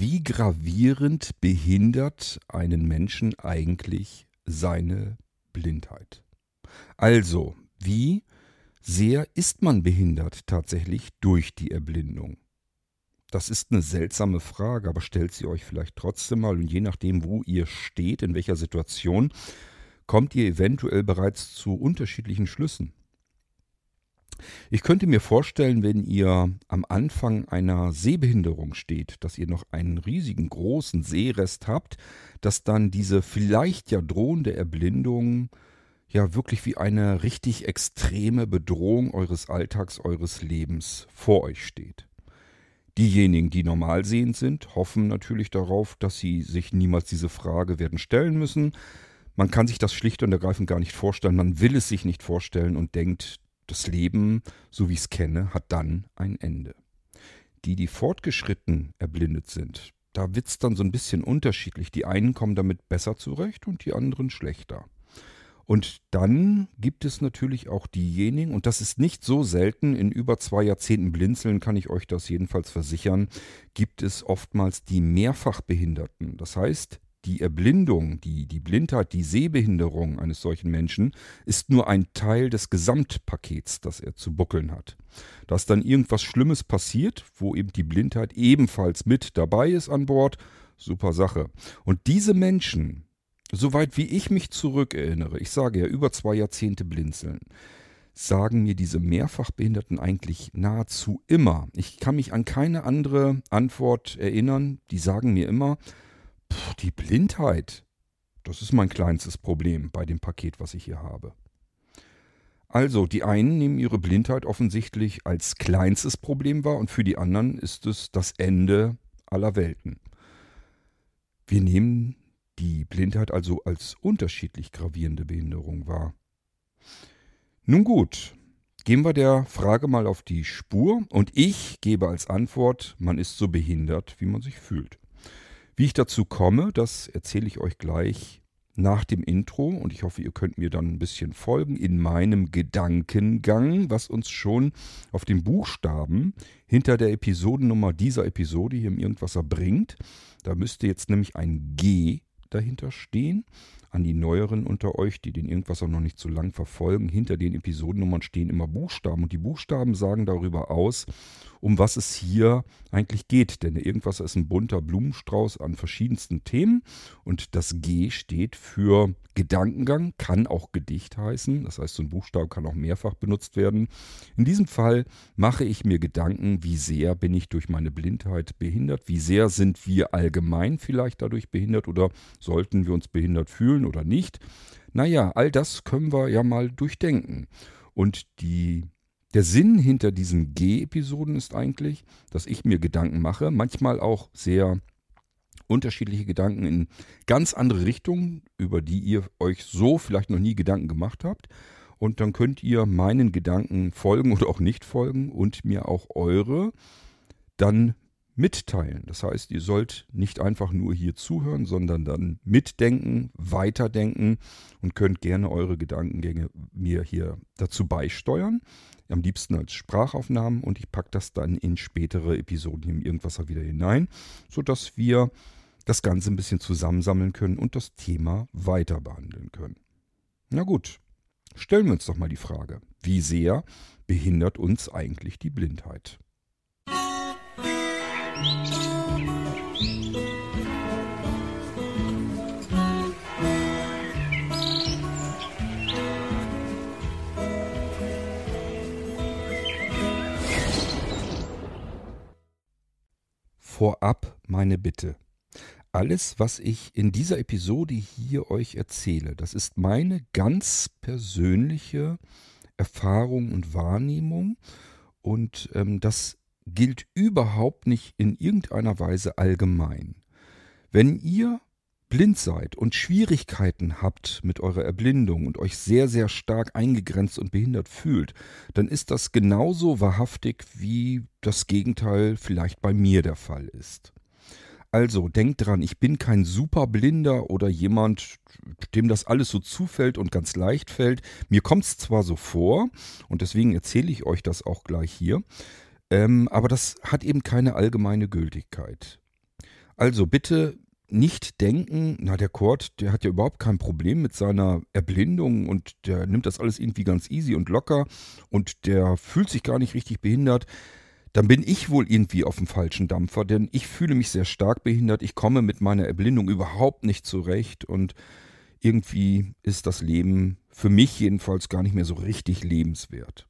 wie gravierend behindert einen Menschen eigentlich seine Blindheit? Also, wie sehr ist man behindert tatsächlich durch die Erblindung? Das ist eine seltsame Frage, aber stellt sie euch vielleicht trotzdem mal und je nachdem, wo ihr steht, in welcher Situation, kommt ihr eventuell bereits zu unterschiedlichen Schlüssen. Ich könnte mir vorstellen, wenn ihr am Anfang einer Sehbehinderung steht, dass ihr noch einen riesigen großen Sehrest habt, dass dann diese vielleicht ja drohende Erblindung ja wirklich wie eine richtig extreme Bedrohung eures Alltags, eures Lebens vor euch steht. Diejenigen, die normal sehend sind, hoffen natürlich darauf, dass sie sich niemals diese Frage werden stellen müssen. Man kann sich das schlicht und ergreifend gar nicht vorstellen, man will es sich nicht vorstellen und denkt, das Leben, so wie ich es kenne, hat dann ein Ende. Die, die fortgeschritten erblindet sind, da wird es dann so ein bisschen unterschiedlich. Die einen kommen damit besser zurecht und die anderen schlechter. Und dann gibt es natürlich auch diejenigen, und das ist nicht so selten, in über zwei Jahrzehnten Blinzeln kann ich euch das jedenfalls versichern, gibt es oftmals die Mehrfachbehinderten. Das heißt, die Erblindung, die, die Blindheit, die Sehbehinderung eines solchen Menschen ist nur ein Teil des Gesamtpakets, das er zu buckeln hat. Dass dann irgendwas Schlimmes passiert, wo eben die Blindheit ebenfalls mit dabei ist an Bord, super Sache. Und diese Menschen, soweit wie ich mich zurückerinnere, ich sage ja über zwei Jahrzehnte blinzeln, sagen mir diese Mehrfachbehinderten eigentlich nahezu immer. Ich kann mich an keine andere Antwort erinnern. Die sagen mir immer, Puh, die Blindheit. Das ist mein kleinstes Problem bei dem Paket, was ich hier habe. Also, die einen nehmen ihre Blindheit offensichtlich als kleinstes Problem wahr und für die anderen ist es das Ende aller Welten. Wir nehmen die Blindheit also als unterschiedlich gravierende Behinderung wahr. Nun gut, gehen wir der Frage mal auf die Spur und ich gebe als Antwort, man ist so behindert, wie man sich fühlt. Wie ich dazu komme, das erzähle ich euch gleich nach dem Intro und ich hoffe, ihr könnt mir dann ein bisschen folgen in meinem Gedankengang, was uns schon auf den Buchstaben hinter der Episodennummer dieser Episode hier im Irgendwasser bringt. Da müsste jetzt nämlich ein G dahinter stehen an die Neueren unter euch, die den irgendwas auch noch nicht so lang verfolgen. Hinter den Episodennummern stehen immer Buchstaben und die Buchstaben sagen darüber aus, um was es hier eigentlich geht. Denn der Irgendwasser ist ein bunter Blumenstrauß an verschiedensten Themen und das G steht für Gedankengang, kann auch Gedicht heißen. Das heißt, so ein Buchstabe kann auch mehrfach benutzt werden. In diesem Fall mache ich mir Gedanken, wie sehr bin ich durch meine Blindheit behindert, wie sehr sind wir allgemein vielleicht dadurch behindert oder sollten wir uns behindert fühlen oder nicht. Naja, all das können wir ja mal durchdenken. Und die, der Sinn hinter diesen G-Episoden ist eigentlich, dass ich mir Gedanken mache, manchmal auch sehr unterschiedliche Gedanken in ganz andere Richtungen, über die ihr euch so vielleicht noch nie Gedanken gemacht habt. Und dann könnt ihr meinen Gedanken folgen oder auch nicht folgen und mir auch eure dann mitteilen. Das heißt, ihr sollt nicht einfach nur hier zuhören, sondern dann mitdenken, weiterdenken und könnt gerne eure Gedankengänge mir hier dazu beisteuern. Am liebsten als Sprachaufnahmen und ich packe das dann in spätere Episoden hier im Irgendwasser wieder hinein, sodass wir das Ganze ein bisschen zusammensammeln können und das Thema weiter behandeln können. Na gut, stellen wir uns doch mal die Frage, wie sehr behindert uns eigentlich die Blindheit? Vorab meine Bitte. Alles, was ich in dieser Episode hier euch erzähle, das ist meine ganz persönliche Erfahrung und Wahrnehmung und ähm, das gilt überhaupt nicht in irgendeiner Weise allgemein. Wenn ihr blind seid und Schwierigkeiten habt mit eurer Erblindung und euch sehr, sehr stark eingegrenzt und behindert fühlt, dann ist das genauso wahrhaftig, wie das Gegenteil vielleicht bei mir der Fall ist. Also denkt dran, ich bin kein Superblinder oder jemand, dem das alles so zufällt und ganz leicht fällt. Mir kommt es zwar so vor, und deswegen erzähle ich euch das auch gleich hier, ähm, aber das hat eben keine allgemeine Gültigkeit. Also bitte nicht denken, na der Kurt, der hat ja überhaupt kein Problem mit seiner Erblindung und der nimmt das alles irgendwie ganz easy und locker und der fühlt sich gar nicht richtig behindert. Dann bin ich wohl irgendwie auf dem falschen Dampfer, denn ich fühle mich sehr stark behindert. Ich komme mit meiner Erblindung überhaupt nicht zurecht und irgendwie ist das Leben für mich jedenfalls gar nicht mehr so richtig lebenswert.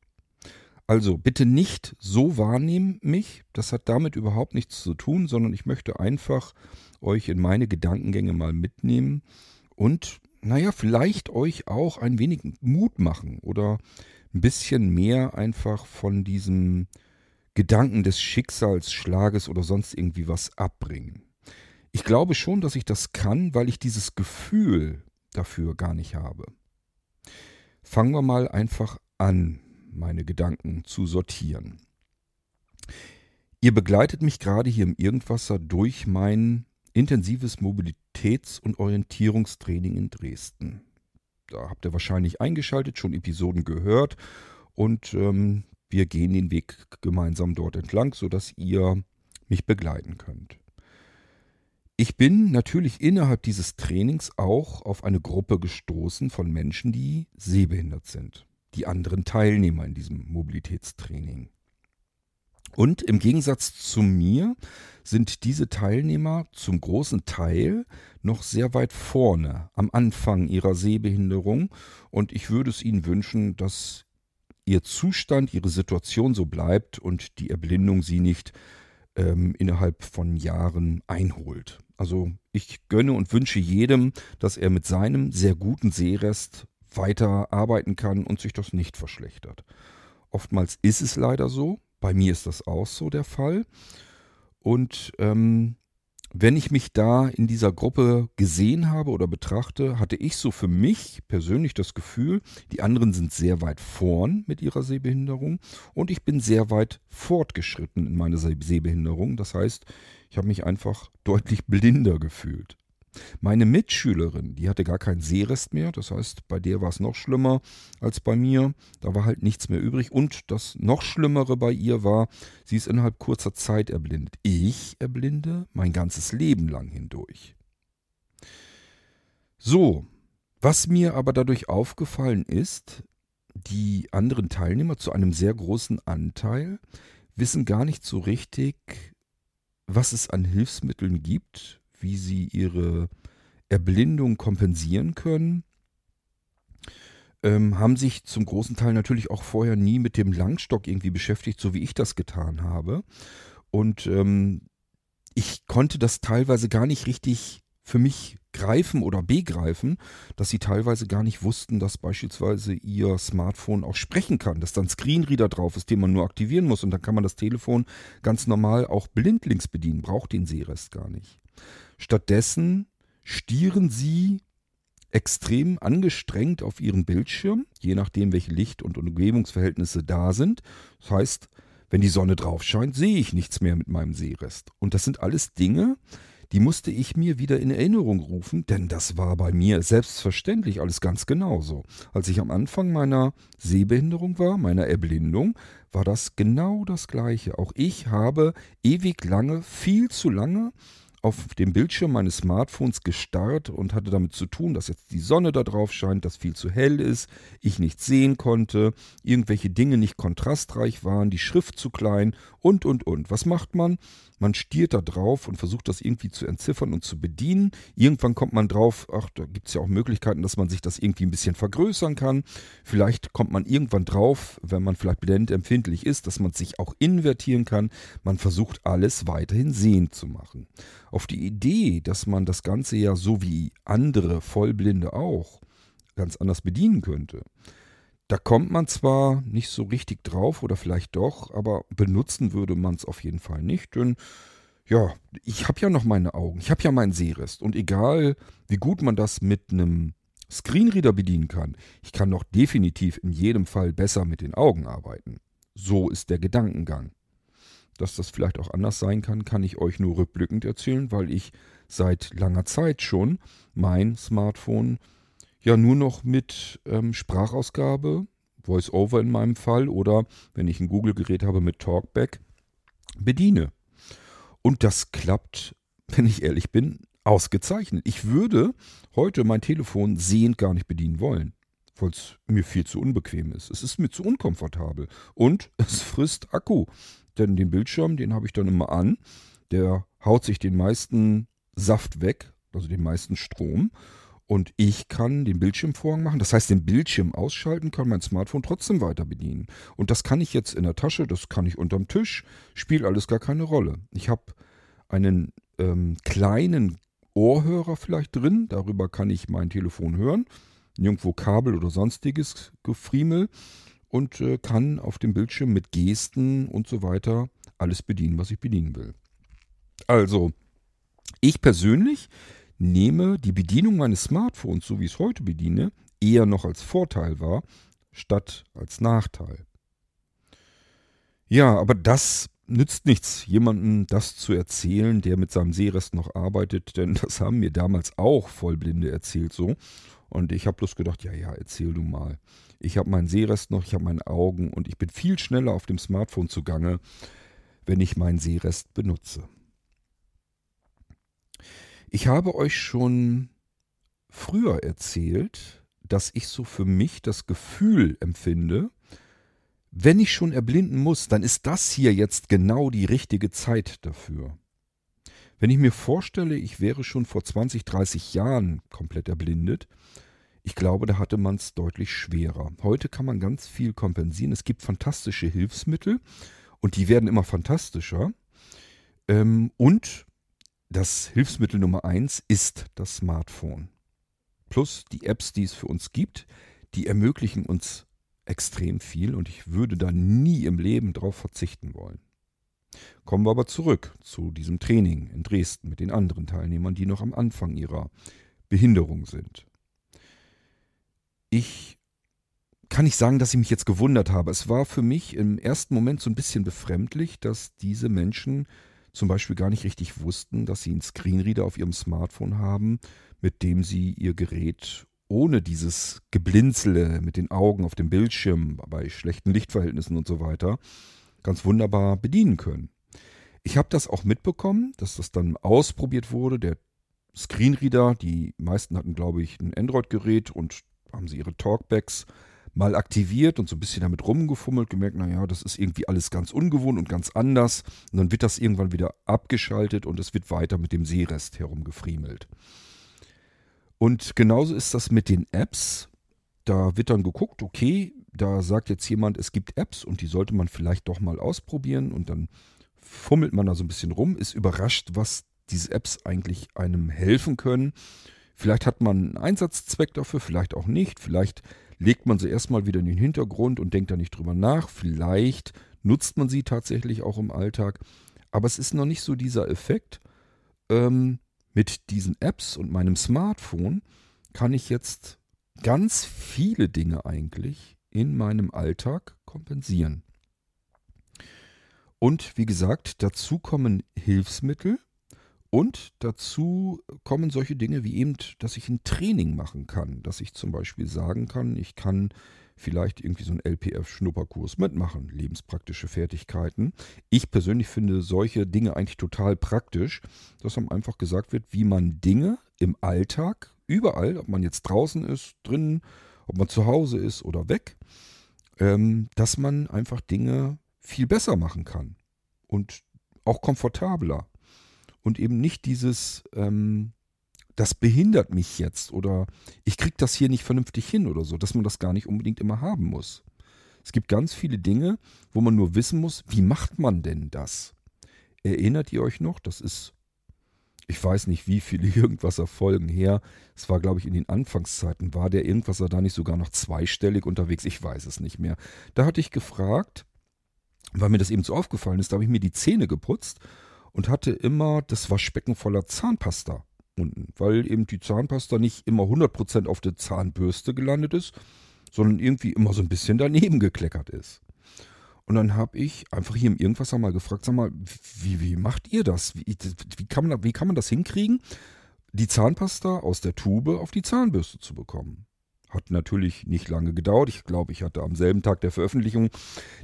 Also bitte nicht so wahrnehmen mich, das hat damit überhaupt nichts zu tun, sondern ich möchte einfach euch in meine Gedankengänge mal mitnehmen und, naja, vielleicht euch auch ein wenig Mut machen oder ein bisschen mehr einfach von diesem Gedanken des Schicksalsschlages oder sonst irgendwie was abbringen. Ich glaube schon, dass ich das kann, weil ich dieses Gefühl dafür gar nicht habe. Fangen wir mal einfach an meine Gedanken zu sortieren. Ihr begleitet mich gerade hier im Irgendwasser durch mein intensives Mobilitäts- und Orientierungstraining in Dresden. Da habt ihr wahrscheinlich eingeschaltet, schon Episoden gehört und ähm, wir gehen den Weg gemeinsam dort entlang, sodass ihr mich begleiten könnt. Ich bin natürlich innerhalb dieses Trainings auch auf eine Gruppe gestoßen von Menschen, die sehbehindert sind die anderen Teilnehmer in diesem Mobilitätstraining. Und im Gegensatz zu mir sind diese Teilnehmer zum großen Teil noch sehr weit vorne am Anfang ihrer Sehbehinderung und ich würde es ihnen wünschen, dass ihr Zustand, ihre Situation so bleibt und die Erblindung sie nicht ähm, innerhalb von Jahren einholt. Also ich gönne und wünsche jedem, dass er mit seinem sehr guten Sehrest weiter arbeiten kann und sich das nicht verschlechtert. Oftmals ist es leider so. Bei mir ist das auch so der Fall. Und ähm, wenn ich mich da in dieser Gruppe gesehen habe oder betrachte, hatte ich so für mich persönlich das Gefühl, die anderen sind sehr weit vorn mit ihrer Sehbehinderung und ich bin sehr weit fortgeschritten in meiner Sehbehinderung. Das heißt, ich habe mich einfach deutlich blinder gefühlt. Meine Mitschülerin, die hatte gar keinen Sehrest mehr, das heißt, bei der war es noch schlimmer als bei mir. Da war halt nichts mehr übrig. Und das noch Schlimmere bei ihr war, sie ist innerhalb kurzer Zeit erblindet. Ich erblinde mein ganzes Leben lang hindurch. So, was mir aber dadurch aufgefallen ist, die anderen Teilnehmer zu einem sehr großen Anteil wissen gar nicht so richtig, was es an Hilfsmitteln gibt, wie sie ihre Erblindung kompensieren können. Ähm, haben sich zum großen Teil natürlich auch vorher nie mit dem Langstock irgendwie beschäftigt, so wie ich das getan habe. Und ähm, ich konnte das teilweise gar nicht richtig für mich greifen oder begreifen, dass sie teilweise gar nicht wussten, dass beispielsweise ihr Smartphone auch sprechen kann, dass dann Screenreader drauf ist, den man nur aktivieren muss und dann kann man das Telefon ganz normal auch blindlings bedienen, braucht den Sehrest gar nicht. Stattdessen stieren sie extrem angestrengt auf ihren Bildschirm, je nachdem, welche Licht- und Umgebungsverhältnisse da sind. Das heißt, wenn die Sonne drauf scheint, sehe ich nichts mehr mit meinem Sehrest. Und das sind alles Dinge, die musste ich mir wieder in Erinnerung rufen, denn das war bei mir selbstverständlich alles ganz genauso. Als ich am Anfang meiner Sehbehinderung war, meiner Erblindung, war das genau das gleiche. Auch ich habe ewig lange, viel zu lange auf dem Bildschirm meines Smartphones gestarrt und hatte damit zu tun, dass jetzt die Sonne da drauf scheint, dass viel zu hell ist, ich nichts sehen konnte, irgendwelche Dinge nicht kontrastreich waren, die Schrift zu klein und, und, und. Was macht man? Man stiert da drauf und versucht das irgendwie zu entziffern und zu bedienen. Irgendwann kommt man drauf, ach, da gibt es ja auch Möglichkeiten, dass man sich das irgendwie ein bisschen vergrößern kann. Vielleicht kommt man irgendwann drauf, wenn man vielleicht blendempfindlich ist, dass man sich auch invertieren kann. Man versucht alles weiterhin sehend zu machen. Auf die Idee, dass man das Ganze ja so wie andere Vollblinde auch ganz anders bedienen könnte, da kommt man zwar nicht so richtig drauf oder vielleicht doch, aber benutzen würde man es auf jeden Fall nicht, denn ja, ich habe ja noch meine Augen, ich habe ja meinen Sehrest und egal wie gut man das mit einem Screenreader bedienen kann, ich kann doch definitiv in jedem Fall besser mit den Augen arbeiten. So ist der Gedankengang. Dass das vielleicht auch anders sein kann, kann ich euch nur rückblickend erzählen, weil ich seit langer Zeit schon mein Smartphone ja nur noch mit ähm, Sprachausgabe, Voice-Over in meinem Fall oder wenn ich ein Google-Gerät habe mit Talkback bediene. Und das klappt wenn ich ehrlich bin, ausgezeichnet. Ich würde heute mein Telefon sehend gar nicht bedienen wollen, weil es mir viel zu unbequem ist. Es ist mir zu unkomfortabel und es frisst Akku. Denn den Bildschirm, den habe ich dann immer an. Der haut sich den meisten Saft weg, also den meisten Strom. Und ich kann den Bildschirmvorhang machen. Das heißt, den Bildschirm ausschalten, kann mein Smartphone trotzdem weiter bedienen. Und das kann ich jetzt in der Tasche, das kann ich unterm Tisch, spielt alles gar keine Rolle. Ich habe einen ähm, kleinen Ohrhörer vielleicht drin, darüber kann ich mein Telefon hören. Nirgendwo Kabel oder sonstiges Gefriemel und äh, kann auf dem Bildschirm mit Gesten und so weiter alles bedienen, was ich bedienen will. Also, ich persönlich nehme die Bedienung meines Smartphones, so wie ich es heute bediene, eher noch als Vorteil wahr, statt als Nachteil. Ja, aber das nützt nichts, jemandem das zu erzählen, der mit seinem Sehrest noch arbeitet, denn das haben mir damals auch Vollblinde erzählt so. Und ich habe bloß gedacht, ja, ja, erzähl du mal. Ich habe meinen Sehrest noch, ich habe meine Augen und ich bin viel schneller auf dem Smartphone zugange, wenn ich meinen Sehrest benutze. Ich habe euch schon früher erzählt, dass ich so für mich das Gefühl empfinde, wenn ich schon erblinden muss, dann ist das hier jetzt genau die richtige Zeit dafür. Wenn ich mir vorstelle, ich wäre schon vor 20, 30 Jahren komplett erblindet, ich glaube, da hatte man es deutlich schwerer. Heute kann man ganz viel kompensieren. Es gibt fantastische Hilfsmittel und die werden immer fantastischer. Ähm, und das Hilfsmittel Nummer eins ist das Smartphone. Plus die Apps, die es für uns gibt, die ermöglichen uns extrem viel und ich würde da nie im Leben drauf verzichten wollen. Kommen wir aber zurück zu diesem Training in Dresden mit den anderen Teilnehmern, die noch am Anfang ihrer Behinderung sind. Ich kann nicht sagen, dass ich mich jetzt gewundert habe. Es war für mich im ersten Moment so ein bisschen befremdlich, dass diese Menschen zum Beispiel gar nicht richtig wussten, dass sie einen Screenreader auf ihrem Smartphone haben, mit dem sie ihr Gerät ohne dieses Geblinzele mit den Augen auf dem Bildschirm bei schlechten Lichtverhältnissen und so weiter ganz wunderbar bedienen können. Ich habe das auch mitbekommen, dass das dann ausprobiert wurde. Der Screenreader, die meisten hatten, glaube ich, ein Android-Gerät und haben sie ihre Talkbacks mal aktiviert und so ein bisschen damit rumgefummelt, gemerkt, naja, das ist irgendwie alles ganz ungewohnt und ganz anders. Und dann wird das irgendwann wieder abgeschaltet und es wird weiter mit dem Seerest herumgefriemelt. Und genauso ist das mit den Apps. Da wird dann geguckt, okay, da sagt jetzt jemand, es gibt Apps und die sollte man vielleicht doch mal ausprobieren und dann fummelt man da so ein bisschen rum, ist überrascht, was diese Apps eigentlich einem helfen können. Vielleicht hat man einen Einsatzzweck dafür, vielleicht auch nicht. Vielleicht legt man sie erstmal wieder in den Hintergrund und denkt da nicht drüber nach. Vielleicht nutzt man sie tatsächlich auch im Alltag. Aber es ist noch nicht so dieser Effekt. Ähm, mit diesen Apps und meinem Smartphone kann ich jetzt ganz viele Dinge eigentlich in meinem Alltag kompensieren. Und wie gesagt, dazu kommen Hilfsmittel, und dazu kommen solche Dinge wie eben, dass ich ein Training machen kann, dass ich zum Beispiel sagen kann, ich kann vielleicht irgendwie so einen LPF-Schnupperkurs mitmachen, lebenspraktische Fertigkeiten. Ich persönlich finde solche Dinge eigentlich total praktisch, dass einem einfach gesagt wird, wie man Dinge im Alltag, überall, ob man jetzt draußen ist, drinnen, ob man zu Hause ist oder weg, ähm, dass man einfach Dinge viel besser machen kann und auch komfortabler und eben nicht dieses, ähm, das behindert mich jetzt oder ich kriege das hier nicht vernünftig hin oder so, dass man das gar nicht unbedingt immer haben muss. Es gibt ganz viele Dinge, wo man nur wissen muss, wie macht man denn das? Erinnert ihr euch noch? Das ist, ich weiß nicht, wie viele Irgendwasser-Folgen her. Es war, glaube ich, in den Anfangszeiten. War der Irgendwasser da nicht sogar noch zweistellig unterwegs? Ich weiß es nicht mehr. Da hatte ich gefragt, weil mir das eben so aufgefallen ist, da habe ich mir die Zähne geputzt und hatte immer das Waschbecken voller Zahnpasta unten, weil eben die Zahnpasta nicht immer 100% auf der Zahnbürste gelandet ist, sondern irgendwie immer so ein bisschen daneben gekleckert ist. Und dann habe ich einfach hier im Irgendwas mal gefragt, sag mal, wie, wie macht ihr das? Wie, wie, kann man, wie kann man das hinkriegen, die Zahnpasta aus der Tube auf die Zahnbürste zu bekommen? Hat natürlich nicht lange gedauert. Ich glaube, ich hatte am selben Tag der Veröffentlichung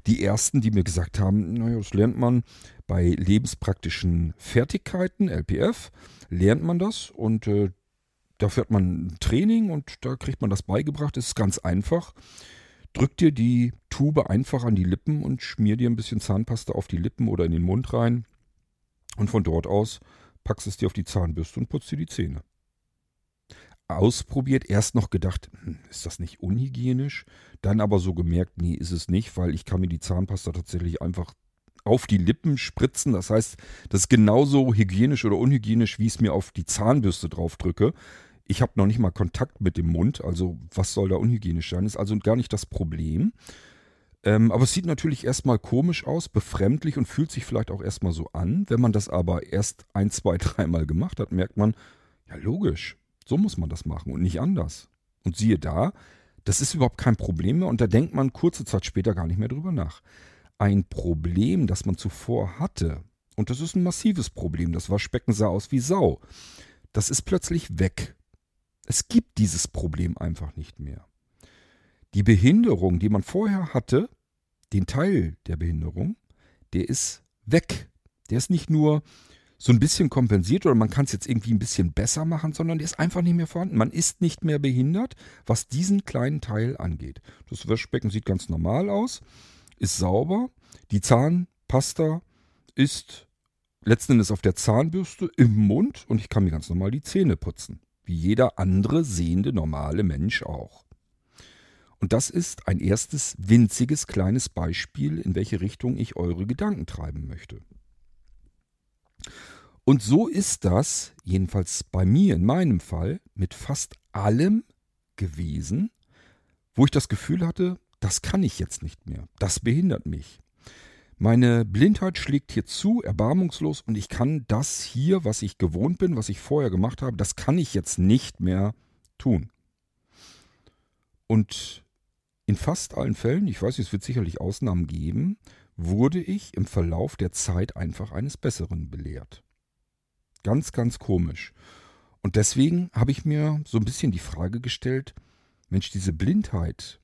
die ersten, die mir gesagt haben, naja, das lernt man bei lebenspraktischen Fertigkeiten, LPF, lernt man das und äh, dafür hat man ein Training und da kriegt man das beigebracht. Das ist ganz einfach. Drück dir die Tube einfach an die Lippen und schmier dir ein bisschen Zahnpasta auf die Lippen oder in den Mund rein. Und von dort aus packst es dir auf die Zahnbürste und putzt dir die Zähne. Ausprobiert, erst noch gedacht, hm, ist das nicht unhygienisch? Dann aber so gemerkt, nee, ist es nicht, weil ich kann mir die Zahnpasta tatsächlich einfach auf die Lippen spritzen. Das heißt, das ist genauso hygienisch oder unhygienisch, wie ich es mir auf die Zahnbürste drauf drücke. Ich habe noch nicht mal Kontakt mit dem Mund, also was soll da unhygienisch sein? Ist also gar nicht das Problem. Ähm, aber es sieht natürlich erstmal komisch aus, befremdlich und fühlt sich vielleicht auch erstmal so an. Wenn man das aber erst ein, zwei, dreimal gemacht hat, merkt man, ja logisch, so muss man das machen und nicht anders. Und siehe da, das ist überhaupt kein Problem mehr und da denkt man kurze Zeit später gar nicht mehr drüber nach. Ein Problem, das man zuvor hatte, und das ist ein massives Problem, das Waschbecken sah aus wie Sau, das ist plötzlich weg. Es gibt dieses Problem einfach nicht mehr. Die Behinderung, die man vorher hatte, den Teil der Behinderung, der ist weg. Der ist nicht nur so ein bisschen kompensiert oder man kann es jetzt irgendwie ein bisschen besser machen, sondern der ist einfach nicht mehr vorhanden. Man ist nicht mehr behindert, was diesen kleinen Teil angeht. Das Waschbecken sieht ganz normal aus, ist sauber. Die Zahnpasta ist letzten Endes auf der Zahnbürste im Mund und ich kann mir ganz normal die Zähne putzen wie jeder andere sehende normale Mensch auch. Und das ist ein erstes winziges kleines Beispiel, in welche Richtung ich eure Gedanken treiben möchte. Und so ist das, jedenfalls bei mir in meinem Fall, mit fast allem gewesen, wo ich das Gefühl hatte, das kann ich jetzt nicht mehr, das behindert mich. Meine Blindheit schlägt hier zu, erbarmungslos, und ich kann das hier, was ich gewohnt bin, was ich vorher gemacht habe, das kann ich jetzt nicht mehr tun. Und in fast allen Fällen, ich weiß, es wird sicherlich Ausnahmen geben, wurde ich im Verlauf der Zeit einfach eines Besseren belehrt. Ganz, ganz komisch. Und deswegen habe ich mir so ein bisschen die Frage gestellt, Mensch, diese Blindheit,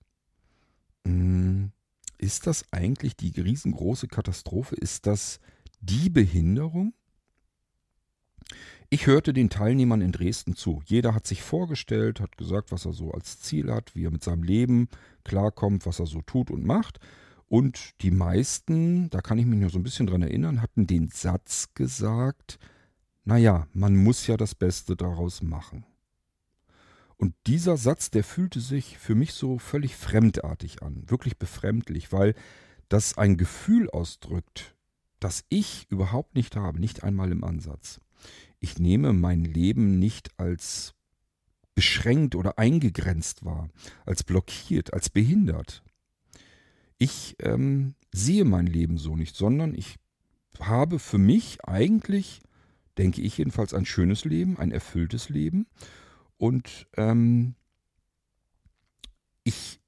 hm, ist das eigentlich die riesengroße Katastrophe? Ist das die Behinderung? Ich hörte den Teilnehmern in Dresden zu. Jeder hat sich vorgestellt, hat gesagt, was er so als Ziel hat, wie er mit seinem Leben klarkommt, was er so tut und macht. Und die meisten, da kann ich mich nur so ein bisschen dran erinnern, hatten den Satz gesagt, naja, man muss ja das Beste daraus machen. Und dieser Satz, der fühlte sich für mich so völlig fremdartig an, wirklich befremdlich, weil das ein Gefühl ausdrückt, das ich überhaupt nicht habe, nicht einmal im Ansatz. Ich nehme mein Leben nicht als beschränkt oder eingegrenzt wahr, als blockiert, als behindert. Ich ähm, sehe mein Leben so nicht, sondern ich habe für mich eigentlich, denke ich jedenfalls, ein schönes Leben, ein erfülltes Leben und ähm, ich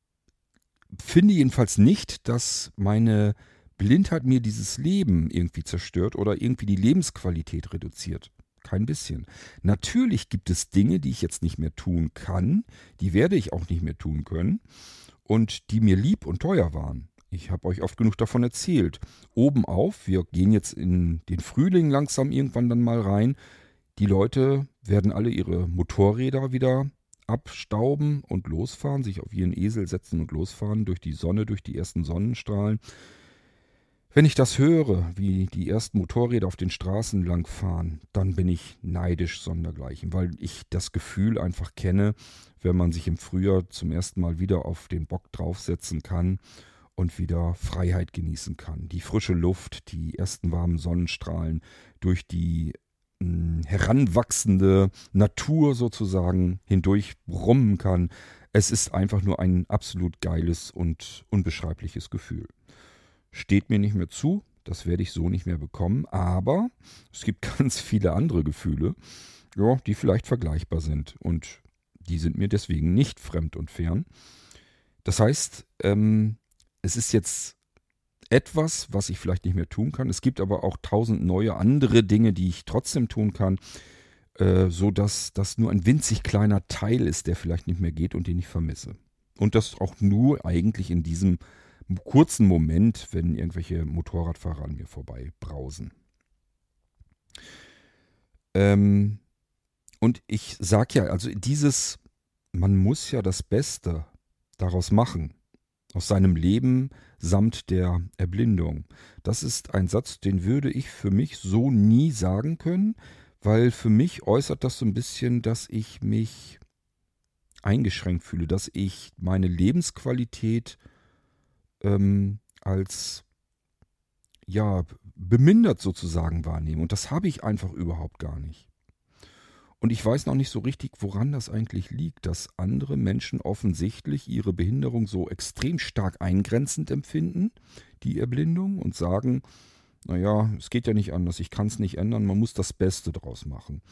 finde jedenfalls nicht, dass meine Blindheit mir dieses Leben irgendwie zerstört oder irgendwie die Lebensqualität reduziert. Kein bisschen. Natürlich gibt es Dinge, die ich jetzt nicht mehr tun kann, die werde ich auch nicht mehr tun können und die mir lieb und teuer waren. Ich habe euch oft genug davon erzählt. Oben auf, wir gehen jetzt in den Frühling langsam irgendwann dann mal rein. Die Leute werden alle ihre Motorräder wieder abstauben und losfahren, sich auf ihren Esel setzen und losfahren durch die Sonne, durch die ersten Sonnenstrahlen. Wenn ich das höre, wie die ersten Motorräder auf den Straßen langfahren, dann bin ich neidisch sondergleichen, weil ich das Gefühl einfach kenne, wenn man sich im Frühjahr zum ersten Mal wieder auf den Bock draufsetzen kann und wieder Freiheit genießen kann. Die frische Luft, die ersten warmen Sonnenstrahlen durch die heranwachsende Natur sozusagen hindurch brummen kann. Es ist einfach nur ein absolut geiles und unbeschreibliches Gefühl. Steht mir nicht mehr zu, das werde ich so nicht mehr bekommen, aber es gibt ganz viele andere Gefühle, ja, die vielleicht vergleichbar sind und die sind mir deswegen nicht fremd und fern. Das heißt, ähm, es ist jetzt etwas, was ich vielleicht nicht mehr tun kann. Es gibt aber auch tausend neue andere Dinge, die ich trotzdem tun kann. äh, so dass das nur ein winzig kleiner Teil ist, der vielleicht nicht mehr geht und den ich vermisse. Und das auch nur eigentlich in diesem kurzen Moment, wenn irgendwelche Motorradfahrer an mir vorbei brausen. Ähm, und ich sag ja, also dieses, man muss ja das Beste daraus machen, aus seinem Leben samt der Erblindung. Das ist ein Satz, den würde ich für mich so nie sagen können, weil für mich äußert das so ein bisschen, dass ich mich eingeschränkt fühle, dass ich meine Lebensqualität ähm, als ja bemindert sozusagen wahrnehme. Und das habe ich einfach überhaupt gar nicht. Und ich weiß noch nicht so richtig, woran das eigentlich liegt, dass andere Menschen offensichtlich ihre Behinderung so extrem stark eingrenzend empfinden, die Erblindung, und sagen, naja, es geht ja nicht anders, ich kann es nicht ändern, man muss das Beste draus machen.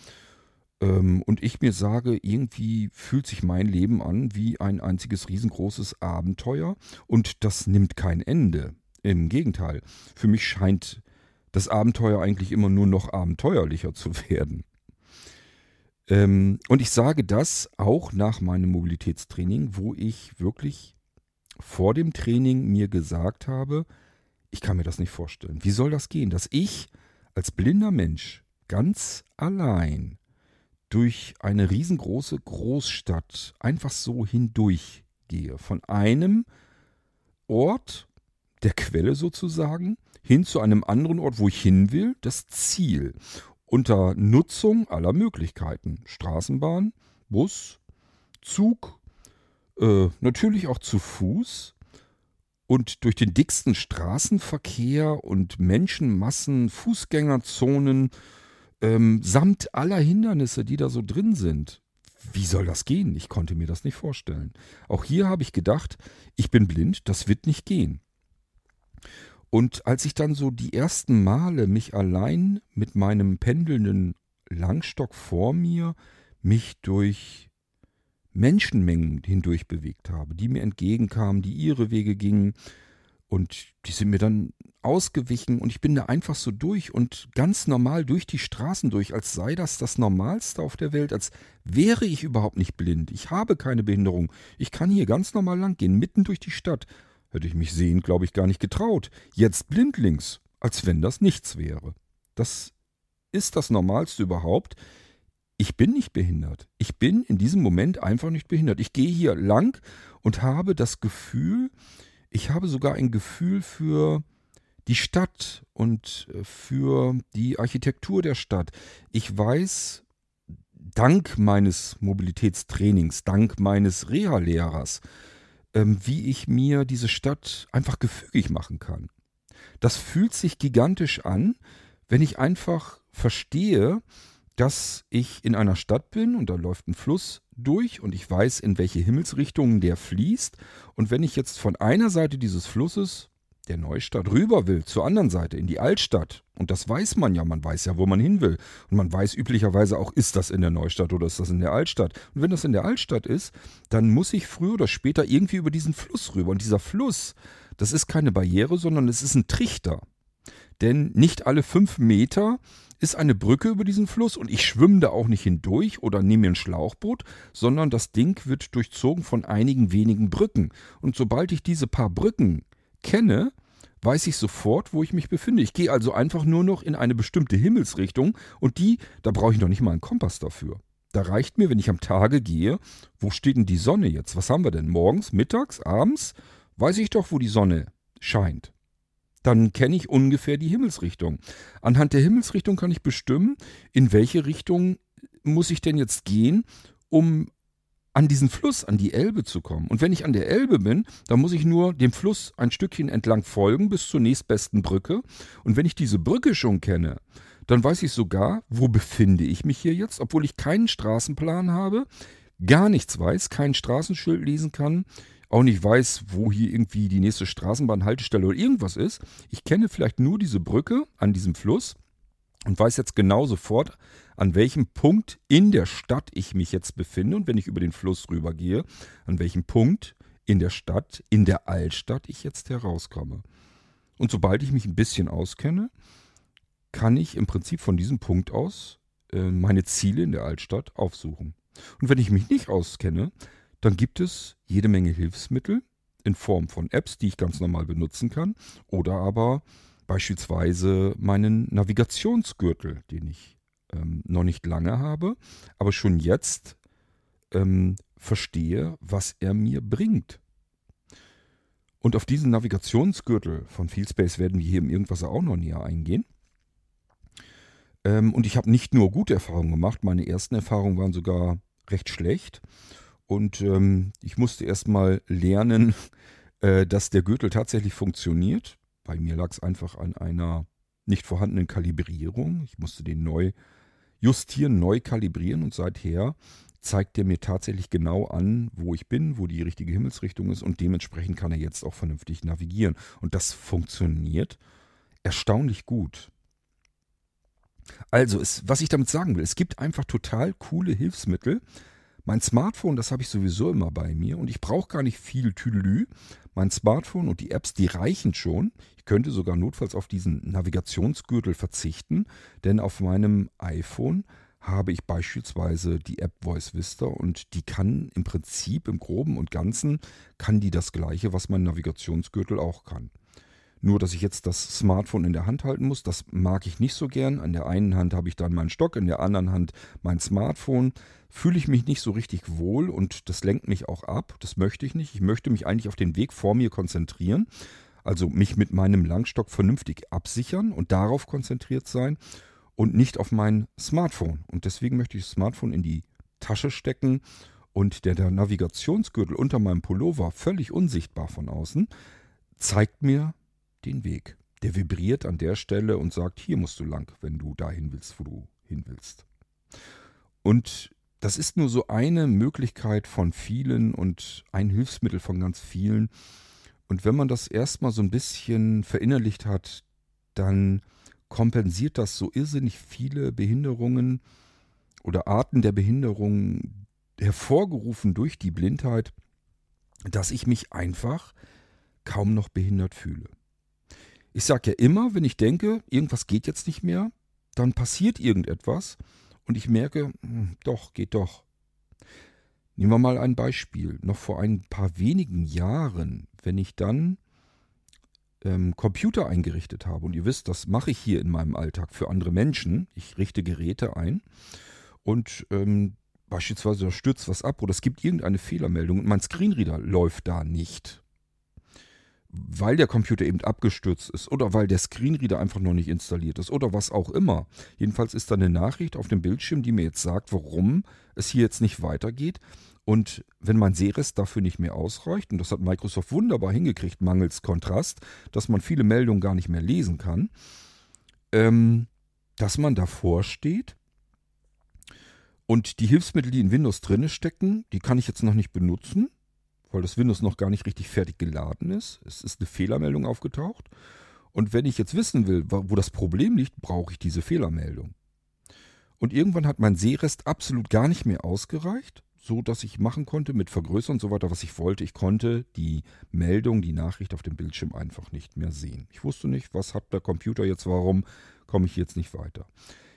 Ähm, und ich mir sage, irgendwie fühlt sich mein Leben an wie ein einziges riesengroßes Abenteuer und das nimmt kein Ende. Im Gegenteil, für mich scheint das Abenteuer eigentlich immer nur noch abenteuerlicher zu werden. Ähm, und ich sage das auch nach meinem Mobilitätstraining, wo ich wirklich vor dem Training mir gesagt habe, ich kann mir das nicht vorstellen. Wie soll das gehen, dass ich als blinder Mensch ganz allein durch eine riesengroße Großstadt einfach so hindurchgehe. Von einem Ort, der Quelle sozusagen, hin zu einem anderen Ort, wo ich hin will, das Ziel unter Nutzung aller Möglichkeiten. Straßenbahn, Bus, Zug, äh, natürlich auch zu Fuß und durch den dicksten Straßenverkehr und Menschenmassen, Fußgängerzonen, ähm, samt aller Hindernisse, die da so drin sind. Wie soll das gehen? Ich konnte mir das nicht vorstellen. Auch hier habe ich gedacht, ich bin blind, das wird nicht gehen. Und als ich dann so die ersten Male mich allein mit meinem pendelnden Langstock vor mir mich durch Menschenmengen hindurch bewegt habe, die mir entgegenkamen, die ihre Wege gingen und die sind mir dann ausgewichen und ich bin da einfach so durch und ganz normal durch die Straßen durch, als sei das das Normalste auf der Welt, als wäre ich überhaupt nicht blind. Ich habe keine Behinderung. Ich kann hier ganz normal lang gehen, mitten durch die Stadt Hätte ich mich sehen, glaube ich, gar nicht getraut. Jetzt blindlings, als wenn das nichts wäre. Das ist das Normalste überhaupt. Ich bin nicht behindert. Ich bin in diesem Moment einfach nicht behindert. Ich gehe hier lang und habe das Gefühl, ich habe sogar ein Gefühl für die Stadt und äh, für die Architektur der Stadt. Ich weiß, dank meines Mobilitätstrainings, dank meines Reha-Lehrers, ähm, wie ich mir diese Stadt einfach gefügig machen kann. Das fühlt sich gigantisch an, wenn ich einfach verstehe, dass ich in einer Stadt bin und da läuft ein Fluss durch und ich weiß, in welche Himmelsrichtungen der fließt. Und wenn ich jetzt von einer Seite dieses Flusses der Neustadt rüber will, zur anderen Seite, in die Altstadt, und das weiß man ja, man weiß ja, wo man hin will. Und man weiß üblicherweise auch, ist das in der Neustadt oder ist das in der Altstadt. Und wenn das in der Altstadt ist, dann muss ich früher oder später irgendwie über diesen Fluss rüber. Und dieser Fluss, das ist keine Barriere, sondern es ist ein Trichter. Denn nicht alle fünf Meter ist eine Brücke über diesen Fluss und ich schwimme da auch nicht hindurch oder nehme mir ein Schlauchboot, sondern das Ding wird durchzogen von einigen wenigen Brücken. Und sobald ich diese paar Brücken kenne, weiß ich sofort, wo ich mich befinde. Ich gehe also einfach nur noch in eine bestimmte Himmelsrichtung und die, da brauche ich noch nicht mal einen Kompass dafür. Da reicht mir, wenn ich am Tage gehe, wo steht denn die Sonne jetzt? Was haben wir denn? Morgens, mittags, abends? Weiß ich doch, wo die Sonne scheint. Dann kenne ich ungefähr die Himmelsrichtung. Anhand der Himmelsrichtung kann ich bestimmen, in welche Richtung muss ich denn jetzt gehen, um an diesen Fluss, an die Elbe zu kommen. Und wenn ich an der Elbe bin, dann muss ich nur dem Fluss ein Stückchen entlang folgen bis zur nächstbesten Brücke. Und wenn ich diese Brücke schon kenne, dann weiß ich sogar, wo befinde ich mich hier jetzt, obwohl ich keinen Straßenplan habe, gar nichts weiß, kein Straßenschild lesen kann, auch nicht weiß, wo hier irgendwie die nächste Straßenbahnhaltestelle oder irgendwas ist. Ich kenne vielleicht nur diese Brücke an diesem Fluss und weiß jetzt genau sofort, an welchem Punkt in der Stadt ich mich jetzt befinde und wenn ich über den Fluss rübergehe, an welchem Punkt in der Stadt, in der Altstadt ich jetzt herauskomme. Und sobald ich mich ein bisschen auskenne, kann ich im Prinzip von diesem Punkt aus äh, meine Ziele in der Altstadt aufsuchen. Und wenn ich mich nicht auskenne, dann gibt es jede Menge Hilfsmittel in Form von Apps, die ich ganz normal benutzen kann, oder aber beispielsweise meinen Navigationsgürtel, den ich ähm, noch nicht lange habe, aber schon jetzt ähm, verstehe, was er mir bringt. Und auf diesen Navigationsgürtel von Fieldspace werden wir hier im Irgendwas auch noch näher eingehen. Ähm, und ich habe nicht nur gute Erfahrungen gemacht, meine ersten Erfahrungen waren sogar recht schlecht. Und ähm, ich musste erstmal lernen, äh, dass der Gürtel tatsächlich funktioniert. Bei mir lag es einfach an einer nicht vorhandenen Kalibrierung. Ich musste den neu justieren, neu kalibrieren und seither zeigt er mir tatsächlich genau an, wo ich bin, wo die richtige Himmelsrichtung ist und dementsprechend kann er jetzt auch vernünftig navigieren. Und das funktioniert erstaunlich gut. Also, es, was ich damit sagen will, es gibt einfach total coole Hilfsmittel. Mein Smartphone, das habe ich sowieso immer bei mir und ich brauche gar nicht viel Tüdelü. Mein Smartphone und die Apps, die reichen schon. Ich könnte sogar notfalls auf diesen Navigationsgürtel verzichten, denn auf meinem iPhone habe ich beispielsweise die App Voice Vista und die kann im Prinzip im groben und ganzen kann die das gleiche, was mein Navigationsgürtel auch kann. Nur, dass ich jetzt das Smartphone in der Hand halten muss, das mag ich nicht so gern. An der einen Hand habe ich dann meinen Stock, in der anderen Hand mein Smartphone. Fühle ich mich nicht so richtig wohl und das lenkt mich auch ab. Das möchte ich nicht. Ich möchte mich eigentlich auf den Weg vor mir konzentrieren. Also mich mit meinem Langstock vernünftig absichern und darauf konzentriert sein und nicht auf mein Smartphone. Und deswegen möchte ich das Smartphone in die Tasche stecken und der, der Navigationsgürtel unter meinem Pullover, völlig unsichtbar von außen, zeigt mir den Weg. Der vibriert an der Stelle und sagt, hier musst du lang, wenn du dahin willst, wo du hin willst. Und das ist nur so eine Möglichkeit von vielen und ein Hilfsmittel von ganz vielen. Und wenn man das erstmal so ein bisschen verinnerlicht hat, dann kompensiert das so irrsinnig viele Behinderungen oder Arten der Behinderung hervorgerufen durch die Blindheit, dass ich mich einfach kaum noch behindert fühle. Ich sage ja immer, wenn ich denke, irgendwas geht jetzt nicht mehr, dann passiert irgendetwas und ich merke, hm, doch, geht doch. Nehmen wir mal ein Beispiel. Noch vor ein paar wenigen Jahren, wenn ich dann ähm, Computer eingerichtet habe, und ihr wisst, das mache ich hier in meinem Alltag für andere Menschen, ich richte Geräte ein und ähm, beispielsweise da stürzt was ab oder es gibt irgendeine Fehlermeldung und mein Screenreader läuft da nicht weil der Computer eben abgestürzt ist oder weil der Screenreader einfach noch nicht installiert ist oder was auch immer. Jedenfalls ist da eine Nachricht auf dem Bildschirm, die mir jetzt sagt, warum es hier jetzt nicht weitergeht. Und wenn mein Sehrest dafür nicht mehr ausreicht, und das hat Microsoft wunderbar hingekriegt, mangels Kontrast, dass man viele Meldungen gar nicht mehr lesen kann, ähm, dass man davor steht und die Hilfsmittel, die in Windows drinne stecken, die kann ich jetzt noch nicht benutzen weil das Windows noch gar nicht richtig fertig geladen ist. Es ist eine Fehlermeldung aufgetaucht. Und wenn ich jetzt wissen will, wo das Problem liegt, brauche ich diese Fehlermeldung. Und irgendwann hat mein Sehrest absolut gar nicht mehr ausgereicht, so dass ich machen konnte mit Vergrößern und so weiter, was ich wollte. Ich konnte die Meldung, die Nachricht auf dem Bildschirm einfach nicht mehr sehen. Ich wusste nicht, was hat der Computer jetzt, warum komme ich jetzt nicht weiter.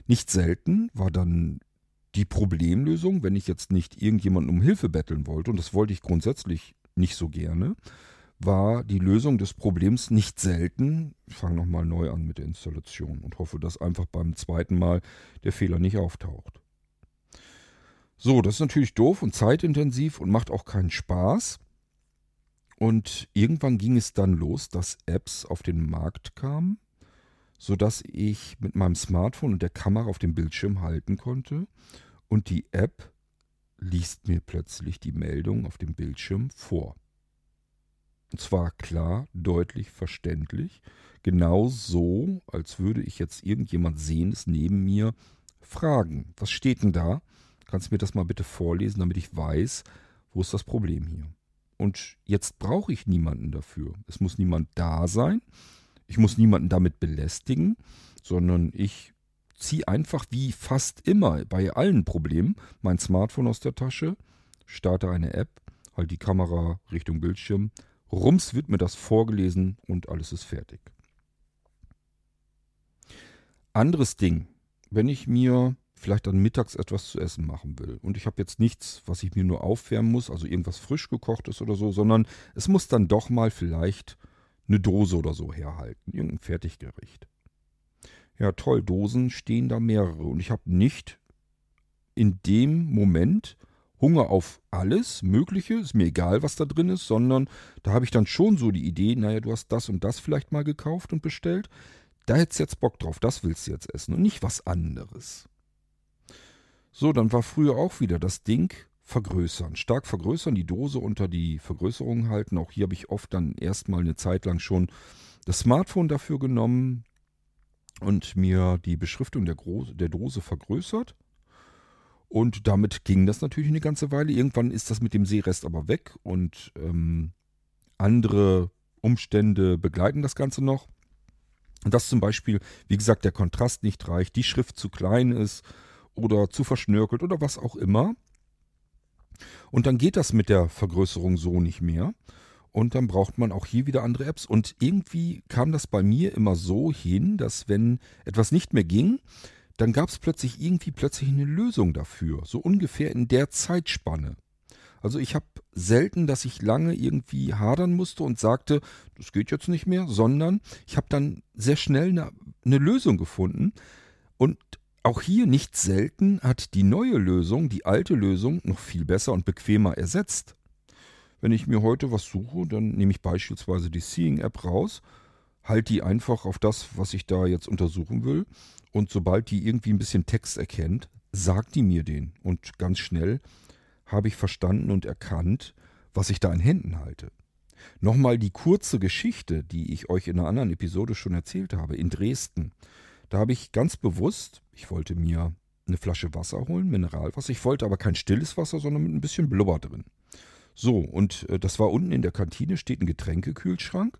Nicht selten war dann die Problemlösung, wenn ich jetzt nicht irgendjemanden um Hilfe betteln wollte, und das wollte ich grundsätzlich nicht so gerne, war die Lösung des Problems nicht selten. Ich fange nochmal neu an mit der Installation und hoffe, dass einfach beim zweiten Mal der Fehler nicht auftaucht. So, das ist natürlich doof und zeitintensiv und macht auch keinen Spaß. Und irgendwann ging es dann los, dass Apps auf den Markt kamen, sodass ich mit meinem Smartphone und der Kamera auf dem Bildschirm halten konnte und die App liest mir plötzlich die Meldung auf dem Bildschirm vor. Und zwar klar, deutlich, verständlich, genau so, als würde ich jetzt irgendjemand Sehendes neben mir fragen. Was steht denn da? Kannst du mir das mal bitte vorlesen, damit ich weiß, wo ist das Problem hier? Und jetzt brauche ich niemanden dafür. Es muss niemand da sein. Ich muss niemanden damit belästigen, sondern ich ziehe einfach wie fast immer bei allen Problemen mein Smartphone aus der Tasche, starte eine App, halt die Kamera Richtung Bildschirm, rums wird mir das vorgelesen und alles ist fertig. Anderes Ding, wenn ich mir vielleicht dann mittags etwas zu essen machen will. Und ich habe jetzt nichts, was ich mir nur aufwärmen muss, also irgendwas frisch gekochtes oder so, sondern es muss dann doch mal vielleicht eine Dose oder so herhalten, irgendein Fertiggericht. Ja, toll, Dosen stehen da mehrere und ich habe nicht in dem Moment Hunger auf alles Mögliche, ist mir egal, was da drin ist, sondern da habe ich dann schon so die Idee, naja, du hast das und das vielleicht mal gekauft und bestellt. Da hättest du jetzt Bock drauf, das willst du jetzt essen und nicht was anderes. So, dann war früher auch wieder das Ding vergrößern, stark vergrößern, die Dose unter die Vergrößerung halten. Auch hier habe ich oft dann erstmal eine Zeit lang schon das Smartphone dafür genommen und mir die Beschriftung der, Gro der Dose vergrößert. Und damit ging das natürlich eine ganze Weile. Irgendwann ist das mit dem Seerest aber weg und ähm, andere Umstände begleiten das Ganze noch. Dass zum Beispiel, wie gesagt, der Kontrast nicht reicht, die Schrift zu klein ist oder zu verschnörkelt oder was auch immer. Und dann geht das mit der Vergrößerung so nicht mehr. Und dann braucht man auch hier wieder andere Apps. Und irgendwie kam das bei mir immer so hin, dass wenn etwas nicht mehr ging, dann gab es plötzlich irgendwie plötzlich eine Lösung dafür. So ungefähr in der Zeitspanne. Also ich habe selten, dass ich lange irgendwie hadern musste und sagte, das geht jetzt nicht mehr, sondern ich habe dann sehr schnell eine, eine Lösung gefunden. Und auch hier nicht selten hat die neue Lösung die alte Lösung noch viel besser und bequemer ersetzt. Wenn ich mir heute was suche, dann nehme ich beispielsweise die Seeing-App raus, halte die einfach auf das, was ich da jetzt untersuchen will und sobald die irgendwie ein bisschen Text erkennt, sagt die mir den. Und ganz schnell habe ich verstanden und erkannt, was ich da in Händen halte. Nochmal die kurze Geschichte, die ich euch in einer anderen Episode schon erzählt habe, in Dresden. Da habe ich ganz bewusst, ich wollte mir eine Flasche Wasser holen, Mineralwasser. Ich wollte aber kein stilles Wasser, sondern mit ein bisschen Blubber drin. So, und äh, das war unten in der Kantine, steht ein Getränkekühlschrank.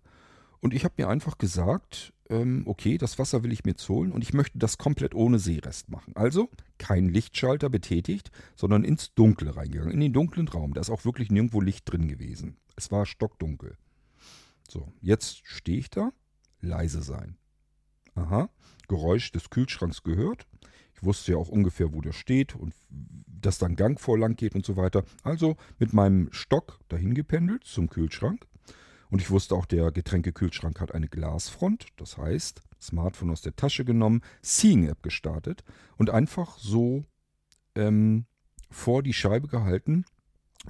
Und ich habe mir einfach gesagt, ähm, okay, das Wasser will ich mir jetzt holen und ich möchte das komplett ohne Seerest machen. Also kein Lichtschalter betätigt, sondern ins Dunkle reingegangen, in den dunklen Raum. Da ist auch wirklich nirgendwo Licht drin gewesen. Es war stockdunkel. So, jetzt stehe ich da, leise sein. Aha, Geräusch des Kühlschranks gehört. Ich wusste ja auch ungefähr, wo der steht und dass dann Gang vorlang geht und so weiter. Also mit meinem Stock dahin gependelt zum Kühlschrank. Und ich wusste auch, der Getränkekühlschrank hat eine Glasfront. Das heißt, Smartphone aus der Tasche genommen, Seeing-App gestartet und einfach so ähm, vor die Scheibe gehalten,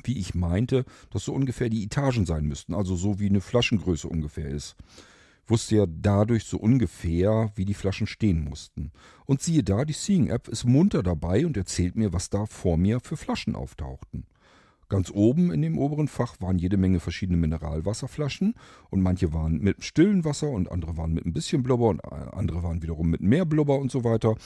wie ich meinte, dass so ungefähr die Etagen sein müssten. Also so wie eine Flaschengröße ungefähr ist wusste ja dadurch so ungefähr, wie die Flaschen stehen mussten. Und siehe da, die Seeing-App ist munter dabei und erzählt mir, was da vor mir für Flaschen auftauchten. Ganz oben in dem oberen Fach waren jede Menge verschiedene Mineralwasserflaschen und manche waren mit stillen Wasser und andere waren mit ein bisschen Blubber und andere waren wiederum mit mehr Blubber und so weiter.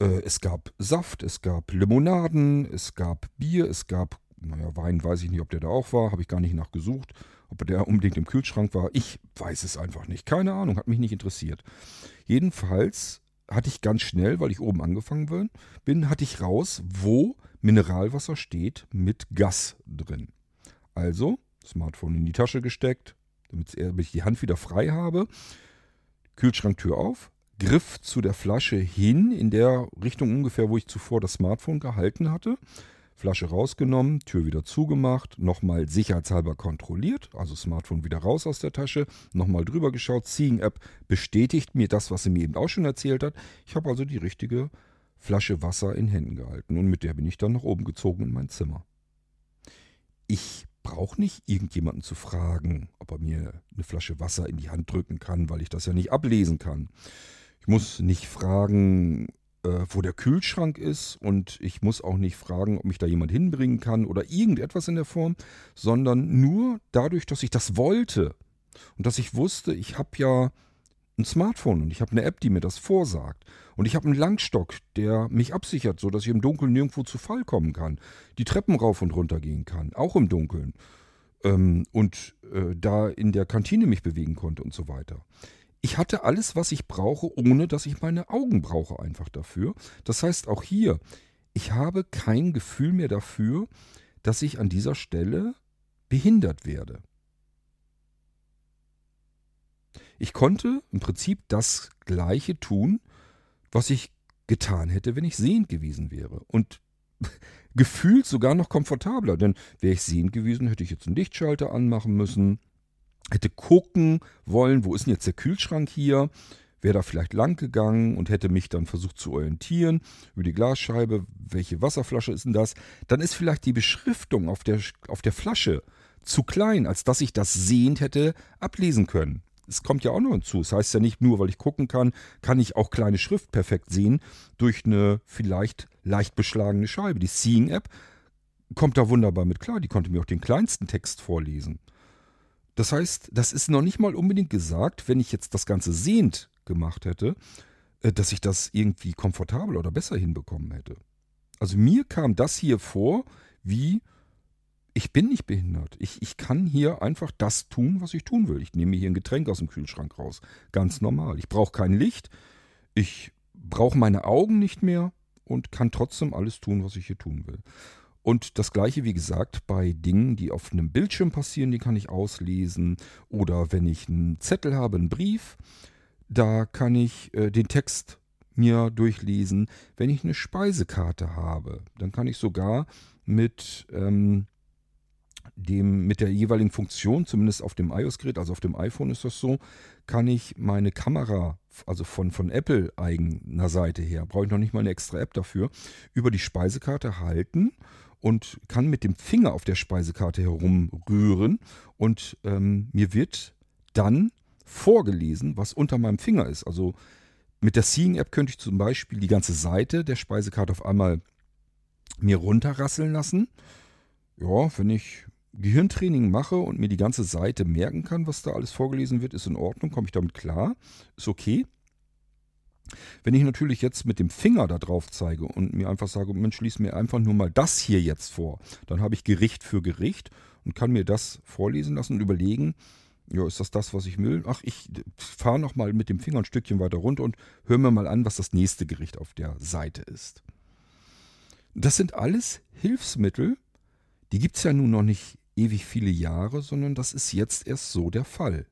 Äh, es gab Saft, es gab Limonaden, es gab Bier, es gab, naja, Wein weiß ich nicht, ob der da auch war, habe ich gar nicht nachgesucht. Ob der unbedingt im Kühlschrank war, ich weiß es einfach nicht. Keine Ahnung, hat mich nicht interessiert. Jedenfalls hatte ich ganz schnell, weil ich oben angefangen bin, hatte ich raus, wo Mineralwasser steht mit Gas drin. Also, Smartphone in die Tasche gesteckt, damit ich die Hand wieder frei habe. Kühlschranktür auf, Griff zu der Flasche hin, in der Richtung ungefähr, wo ich zuvor das Smartphone gehalten hatte. Flasche rausgenommen, Tür wieder zugemacht, nochmal sicherheitshalber kontrolliert, also Smartphone wieder raus aus der Tasche, nochmal drüber geschaut, Seeing App bestätigt mir das, was sie mir eben auch schon erzählt hat. Ich habe also die richtige Flasche Wasser in Händen gehalten und mit der bin ich dann nach oben gezogen in mein Zimmer. Ich brauche nicht irgendjemanden zu fragen, ob er mir eine Flasche Wasser in die Hand drücken kann, weil ich das ja nicht ablesen kann. Ich muss nicht fragen, äh, wo der Kühlschrank ist und ich muss auch nicht fragen, ob mich da jemand hinbringen kann oder irgendetwas in der Form, sondern nur dadurch, dass ich das wollte und dass ich wusste, ich habe ja ein Smartphone und ich habe eine App, die mir das vorsagt. Und ich habe einen Langstock, der mich absichert, sodass ich im Dunkeln nirgendwo zu Fall kommen kann. Die Treppen rauf und runter gehen kann, auch im Dunkeln. Ähm, und äh, da in der Kantine mich bewegen konnte und so weiter ich hatte alles, was ich brauche, ohne dass ich meine Augen brauche einfach dafür. Das heißt auch hier, ich habe kein Gefühl mehr dafür, dass ich an dieser Stelle behindert werde. Ich konnte im Prinzip das gleiche tun, was ich getan hätte, wenn ich sehend gewesen wäre. Und gefühlt sogar noch komfortabler, denn wäre ich sehend gewesen, hätte ich jetzt einen Lichtschalter anmachen müssen, hätte gucken wollen, wo ist denn jetzt der Kühlschrank hier, wäre da vielleicht lang gegangen und hätte mich dann versucht zu orientieren über die Glasscheibe, welche Wasserflasche ist denn das, dann ist vielleicht die Beschriftung auf der, auf der Flasche zu klein, als dass ich das sehend hätte ablesen können. Es kommt ja auch noch hinzu. Das heißt ja nicht nur, weil ich gucken kann, kann ich auch kleine Schrift perfekt sehen durch eine vielleicht leicht beschlagene Scheibe. Die Seeing-App kommt da wunderbar mit klar. Die konnte mir auch den kleinsten Text vorlesen. Das heißt, das ist noch nicht mal unbedingt gesagt, wenn ich jetzt das Ganze sehend gemacht hätte, äh, dass ich das irgendwie komfortabel oder besser hinbekommen hätte. Also mir kam das hier vor wie ich bin nicht behindert. Ich, ich kann hier einfach das tun, was ich tun will. Ich nehme mir hier ein Getränk aus dem Kühlschrank raus. Ganz normal. Ich brauche kein Licht. Ich brauche meine Augen nicht mehr und kann trotzdem alles tun, was ich hier tun will. Und das gleiche, wie gesagt, bei Dingen, die auf einem Bildschirm passieren, die kann ich auslesen. Oder wenn ich einen Zettel habe, einen Brief, da kann ich äh, den Text mir durchlesen. Wenn ich eine Speisekarte habe, dann kann ich sogar mit ähm, dem, mit der jeweiligen Funktion, zumindest auf dem iOS-Gerät, also auf dem iPhone ist das so, kann ich meine Kamera, also von, von Apple eigener Seite her, brauche ich noch nicht mal eine extra App dafür, über die Speisekarte halten und kann mit dem Finger auf der Speisekarte herumrühren und ähm, mir wird dann vorgelesen, was unter meinem Finger ist. Also mit der Seeing-App könnte ich zum Beispiel die ganze Seite der Speisekarte auf einmal mir runterrasseln lassen. Ja, wenn ich Gehirntraining mache und mir die ganze Seite merken kann, was da alles vorgelesen wird, ist in Ordnung, komme ich damit klar, ist okay. Wenn ich natürlich jetzt mit dem Finger da drauf zeige und mir einfach sage, Mensch, lies mir einfach nur mal das hier jetzt vor, dann habe ich Gericht für Gericht und kann mir das vorlesen lassen und überlegen, ja, ist das das, was ich will? Ach, ich fahre nochmal mit dem Finger ein Stückchen weiter runter und höre mir mal an, was das nächste Gericht auf der Seite ist. Das sind alles Hilfsmittel, die gibt es ja nun noch nicht ewig viele Jahre, sondern das ist jetzt erst so der Fall.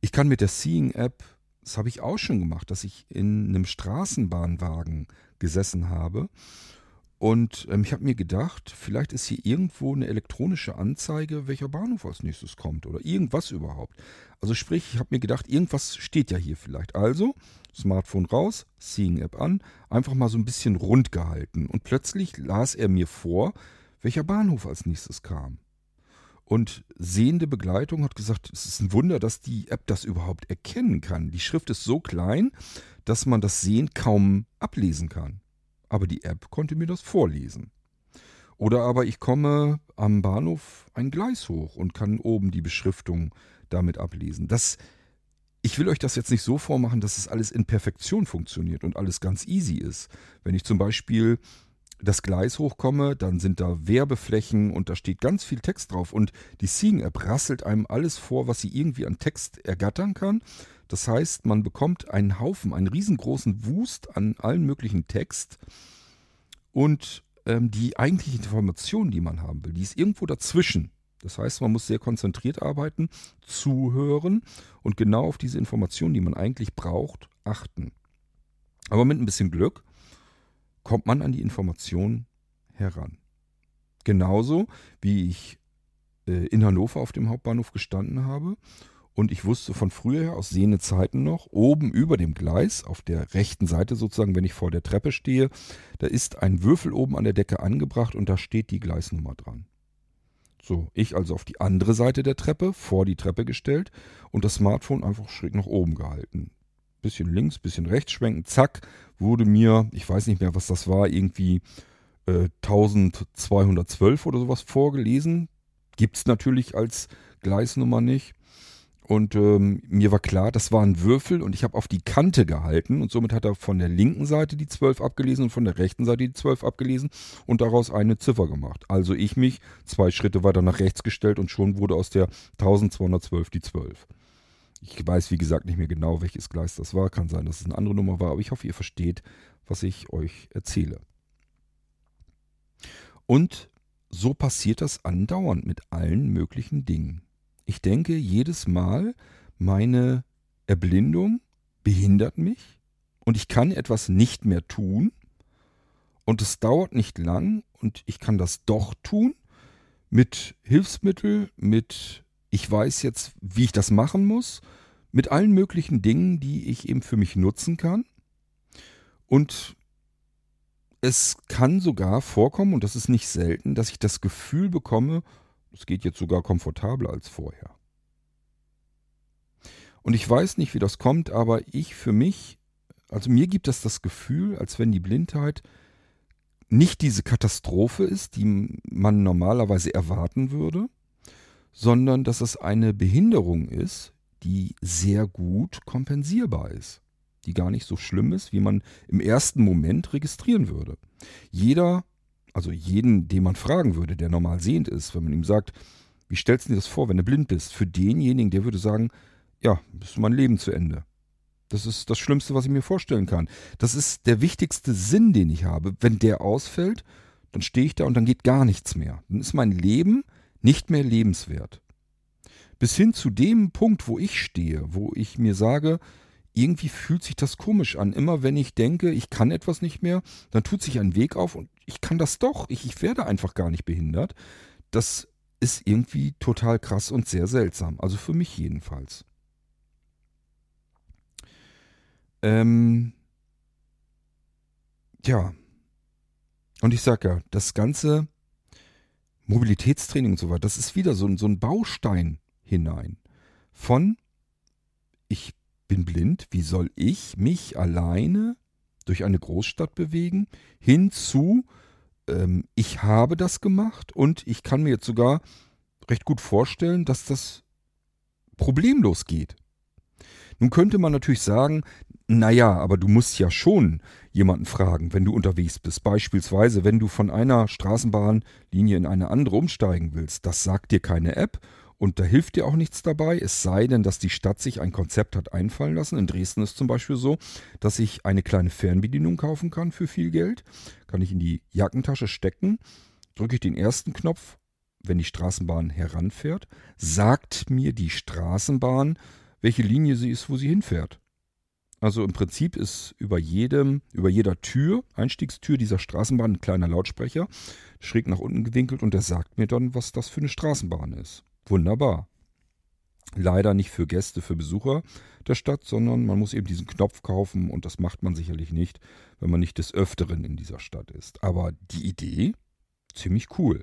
Ich kann mit der Seeing-App, das habe ich auch schon gemacht, dass ich in einem Straßenbahnwagen gesessen habe und ähm, ich habe mir gedacht, vielleicht ist hier irgendwo eine elektronische Anzeige, welcher Bahnhof als nächstes kommt oder irgendwas überhaupt. Also sprich, ich habe mir gedacht, irgendwas steht ja hier vielleicht. Also Smartphone raus, Seeing App an, einfach mal so ein bisschen rund gehalten und plötzlich las er mir vor, welcher Bahnhof als nächstes kam. Und sehende Begleitung hat gesagt, es ist ein Wunder, dass die App das überhaupt erkennen kann. Die Schrift ist so klein, dass man das Sehen kaum ablesen kann. Aber die App konnte mir das vorlesen. Oder aber ich komme am Bahnhof ein Gleis hoch und kann oben die Beschriftung damit ablesen. Das, ich will euch das jetzt nicht so vormachen, dass es alles in Perfektion funktioniert und alles ganz easy ist. Wenn ich zum Beispiel das Gleis hochkomme, dann sind da Werbeflächen und da steht ganz viel Text drauf. Und die Seeing-App rasselt einem alles vor, was sie irgendwie an Text ergattern kann. Das heißt, man bekommt einen Haufen, einen riesengroßen Wust an allen möglichen Text. Und ähm, die eigentliche Information, die man haben will, die ist irgendwo dazwischen. Das heißt, man muss sehr konzentriert arbeiten, zuhören und genau auf diese Informationen, die man eigentlich braucht, achten. Aber mit ein bisschen Glück kommt man an die Information heran. Genauso wie ich äh, in Hannover auf dem Hauptbahnhof gestanden habe und ich wusste von früher aus sehende Zeiten noch, oben über dem Gleis, auf der rechten Seite sozusagen, wenn ich vor der Treppe stehe, da ist ein Würfel oben an der Decke angebracht und da steht die Gleisnummer dran. So, ich also auf die andere Seite der Treppe, vor die Treppe gestellt und das Smartphone einfach schräg nach oben gehalten bisschen links, bisschen rechts schwenken, zack, wurde mir, ich weiß nicht mehr, was das war, irgendwie äh, 1212 oder sowas vorgelesen. Gibt es natürlich als Gleisnummer nicht. Und ähm, mir war klar, das war ein Würfel und ich habe auf die Kante gehalten und somit hat er von der linken Seite die 12 abgelesen und von der rechten Seite die 12 abgelesen und daraus eine Ziffer gemacht. Also ich mich zwei Schritte weiter nach rechts gestellt und schon wurde aus der 1212 die 12. Ich weiß, wie gesagt, nicht mehr genau, welches Gleis das war. Kann sein, dass es eine andere Nummer war, aber ich hoffe, ihr versteht, was ich euch erzähle. Und so passiert das andauernd mit allen möglichen Dingen. Ich denke jedes Mal, meine Erblindung behindert mich und ich kann etwas nicht mehr tun und es dauert nicht lang und ich kann das doch tun mit Hilfsmittel, mit ich weiß jetzt, wie ich das machen muss, mit allen möglichen Dingen, die ich eben für mich nutzen kann. Und es kann sogar vorkommen, und das ist nicht selten, dass ich das Gefühl bekomme, es geht jetzt sogar komfortabler als vorher. Und ich weiß nicht, wie das kommt, aber ich für mich, also mir gibt es das Gefühl, als wenn die Blindheit nicht diese Katastrophe ist, die man normalerweise erwarten würde, sondern dass es eine Behinderung ist, die sehr gut kompensierbar ist, die gar nicht so schlimm ist, wie man im ersten Moment registrieren würde. Jeder, also jeden, den man fragen würde, der normal sehend ist, wenn man ihm sagt, wie stellst du dir das vor, wenn du blind bist? Für denjenigen, der würde sagen, ja, ist mein Leben zu Ende. Das ist das Schlimmste, was ich mir vorstellen kann. Das ist der wichtigste Sinn, den ich habe. Wenn der ausfällt, dann stehe ich da und dann geht gar nichts mehr. Dann ist mein Leben nicht mehr lebenswert. Bis hin zu dem Punkt, wo ich stehe, wo ich mir sage, irgendwie fühlt sich das komisch an. Immer wenn ich denke, ich kann etwas nicht mehr, dann tut sich ein Weg auf und ich kann das doch. Ich, ich werde einfach gar nicht behindert. Das ist irgendwie total krass und sehr seltsam. Also für mich jedenfalls. Ähm, ja. Und ich sage ja, das ganze Mobilitätstraining und so weiter, das ist wieder so, so ein Baustein hinein. Von ich bin blind, wie soll ich mich alleine durch eine Großstadt bewegen, hin zu ähm, ich habe das gemacht und ich kann mir jetzt sogar recht gut vorstellen, dass das problemlos geht. Nun könnte man natürlich sagen, naja, aber du musst ja schon jemanden fragen, wenn du unterwegs bist. Beispielsweise, wenn du von einer Straßenbahnlinie in eine andere umsteigen willst. Das sagt dir keine App und da hilft dir auch nichts dabei, es sei denn, dass die Stadt sich ein Konzept hat einfallen lassen. In Dresden ist zum Beispiel so, dass ich eine kleine Fernbedienung kaufen kann für viel Geld. Kann ich in die Jackentasche stecken, drücke ich den ersten Knopf, wenn die Straßenbahn heranfährt, sagt mir die Straßenbahn, welche Linie sie ist, wo sie hinfährt. Also im Prinzip ist über jedem, über jeder Tür, Einstiegstür dieser Straßenbahn ein kleiner Lautsprecher, schräg nach unten gewinkelt und der sagt mir dann, was das für eine Straßenbahn ist. Wunderbar. Leider nicht für Gäste, für Besucher der Stadt, sondern man muss eben diesen Knopf kaufen und das macht man sicherlich nicht, wenn man nicht des Öfteren in dieser Stadt ist. Aber die Idee, ziemlich cool.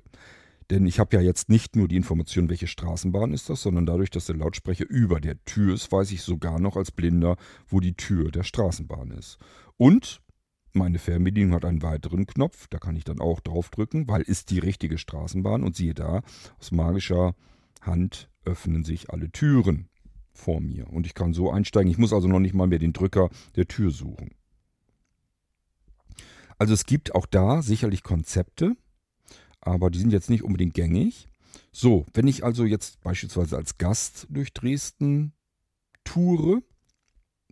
Denn ich habe ja jetzt nicht nur die Information, welche Straßenbahn ist das, sondern dadurch, dass der Lautsprecher über der Tür ist, weiß ich sogar noch als Blinder, wo die Tür der Straßenbahn ist. Und meine Fernbedienung hat einen weiteren Knopf, da kann ich dann auch draufdrücken, weil ist die richtige Straßenbahn und siehe da, aus magischer Hand öffnen sich alle Türen vor mir und ich kann so einsteigen. Ich muss also noch nicht mal mehr den Drücker der Tür suchen. Also es gibt auch da sicherlich Konzepte, aber die sind jetzt nicht unbedingt gängig. So, wenn ich also jetzt beispielsweise als Gast durch Dresden toure,